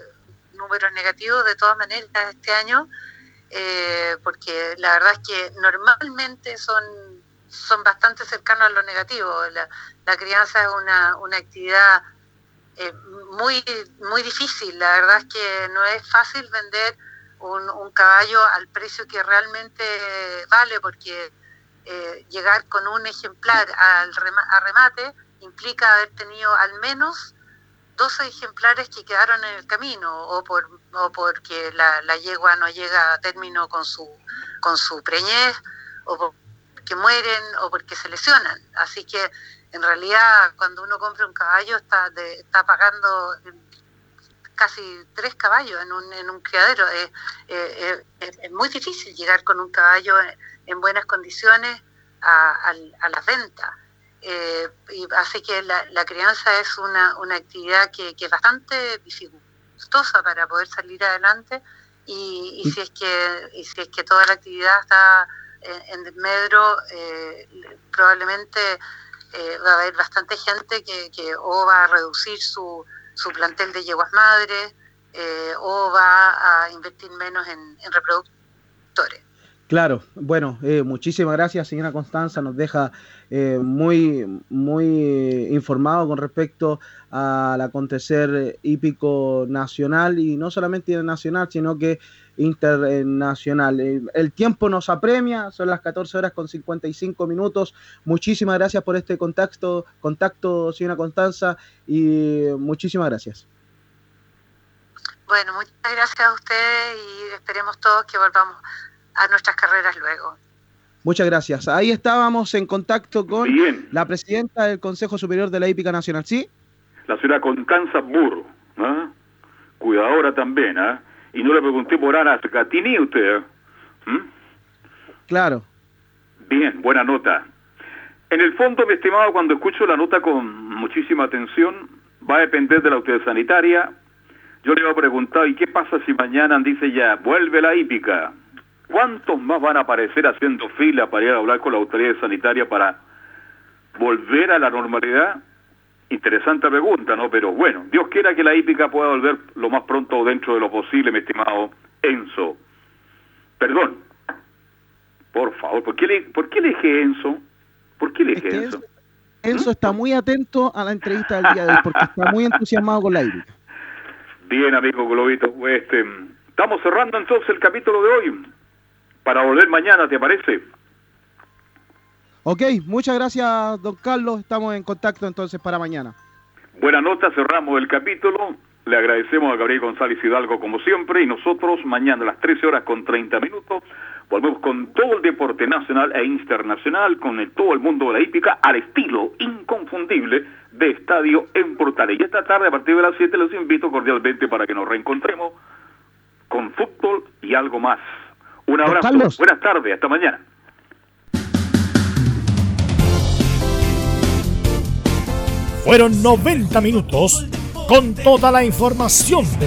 números negativos de todas maneras este año, eh, porque la verdad es que normalmente son son bastante cercanos a lo negativo. La, crianza es una, una actividad eh, muy, muy difícil. La verdad es que no es fácil vender un, caballo al precio que realmente vale, porque eh, llegar con un ejemplar al a remate implica haber tenido al menos 12 ejemplares que quedaron en el camino o, por, o porque la, la yegua no llega a término con su, con su preñez o por, que mueren o porque se lesionan. Así que en realidad cuando uno compra un caballo está, está pagando casi tres caballos en un, en un criadero. Es, es, muy difícil llegar con un caballo en, buenas condiciones a, a, las ventas. Eh, y así que la, la, crianza es una, una actividad que, es bastante dificultosa para poder salir adelante y, y si es que y si es que toda la actividad está en, Medro eh, probablemente eh, va a haber bastante gente que, que, o va a reducir su, su plantel de yeguas madres eh, o va a invertir menos en, reproductores. Claro, bueno, muchísimas gracias, señora Constanza. Nos deja muy, muy informado con respecto al acontecer hípico nacional y no solamente nacional, sino que internacional. Eh, El tiempo nos apremia, son las 14 horas con 55 minutos. Muchísimas gracias por este contacto, contacto, señora Constanza, y muchísimas gracias. Bueno, muchas gracias a ustedes y esperemos todos que volvamos a nuestras carreras luego. Muchas gracias. Ahí estábamos en contacto con Bien. la presidenta del Consejo Superior de la Hípica Nacional, ¿sí? La señora Constanza Burro, ¿ah? cuidadora también, ¿ah? Y no le pregunté por Ana Gatini usted, ¿eh? ¿Mm? Claro. Bien, buena nota. En el fondo, mi estimado, cuando escucho la nota con muchísima atención, va a depender de la autoridad sanitaria. Yo le iba a preguntar, ¿y qué pasa si mañana dice ya, vuelve la hípica? ¿Cuántos más van a aparecer haciendo fila para ir a hablar con la autoridad sanitaria para volver a la normalidad? Interesante pregunta, ¿no? Pero bueno, Dios quiera que la hípica pueda volver lo más pronto dentro de lo posible, mi estimado Enzo. Perdón. Por favor, ¿por qué le, por qué le dije Enzo? ¿Por qué le dije Enzo? Enzo está muy atento a la entrevista del día de hoy porque está muy entusiasmado con la hípica. Bien, amigo Globito, este, estamos cerrando entonces el capítulo de hoy para volver mañana, ¿te parece? Ok, muchas gracias, don Carlos. Estamos en contacto entonces para mañana. Buena nota, cerramos el capítulo. Le agradecemos a Gabriel González Hidalgo como siempre y nosotros mañana a las 13 horas con 30 minutos volvemos con todo el deporte nacional e internacional, con el- todo el mundo de la hípica al estilo inconfundible de Estadio en Portales. Y esta tarde a partir de las 7 los invito cordialmente para que nos reencontremos con fútbol y algo más. Un abrazo, buenas tardes, hasta mañana. Fueron 90 minutos con toda la información de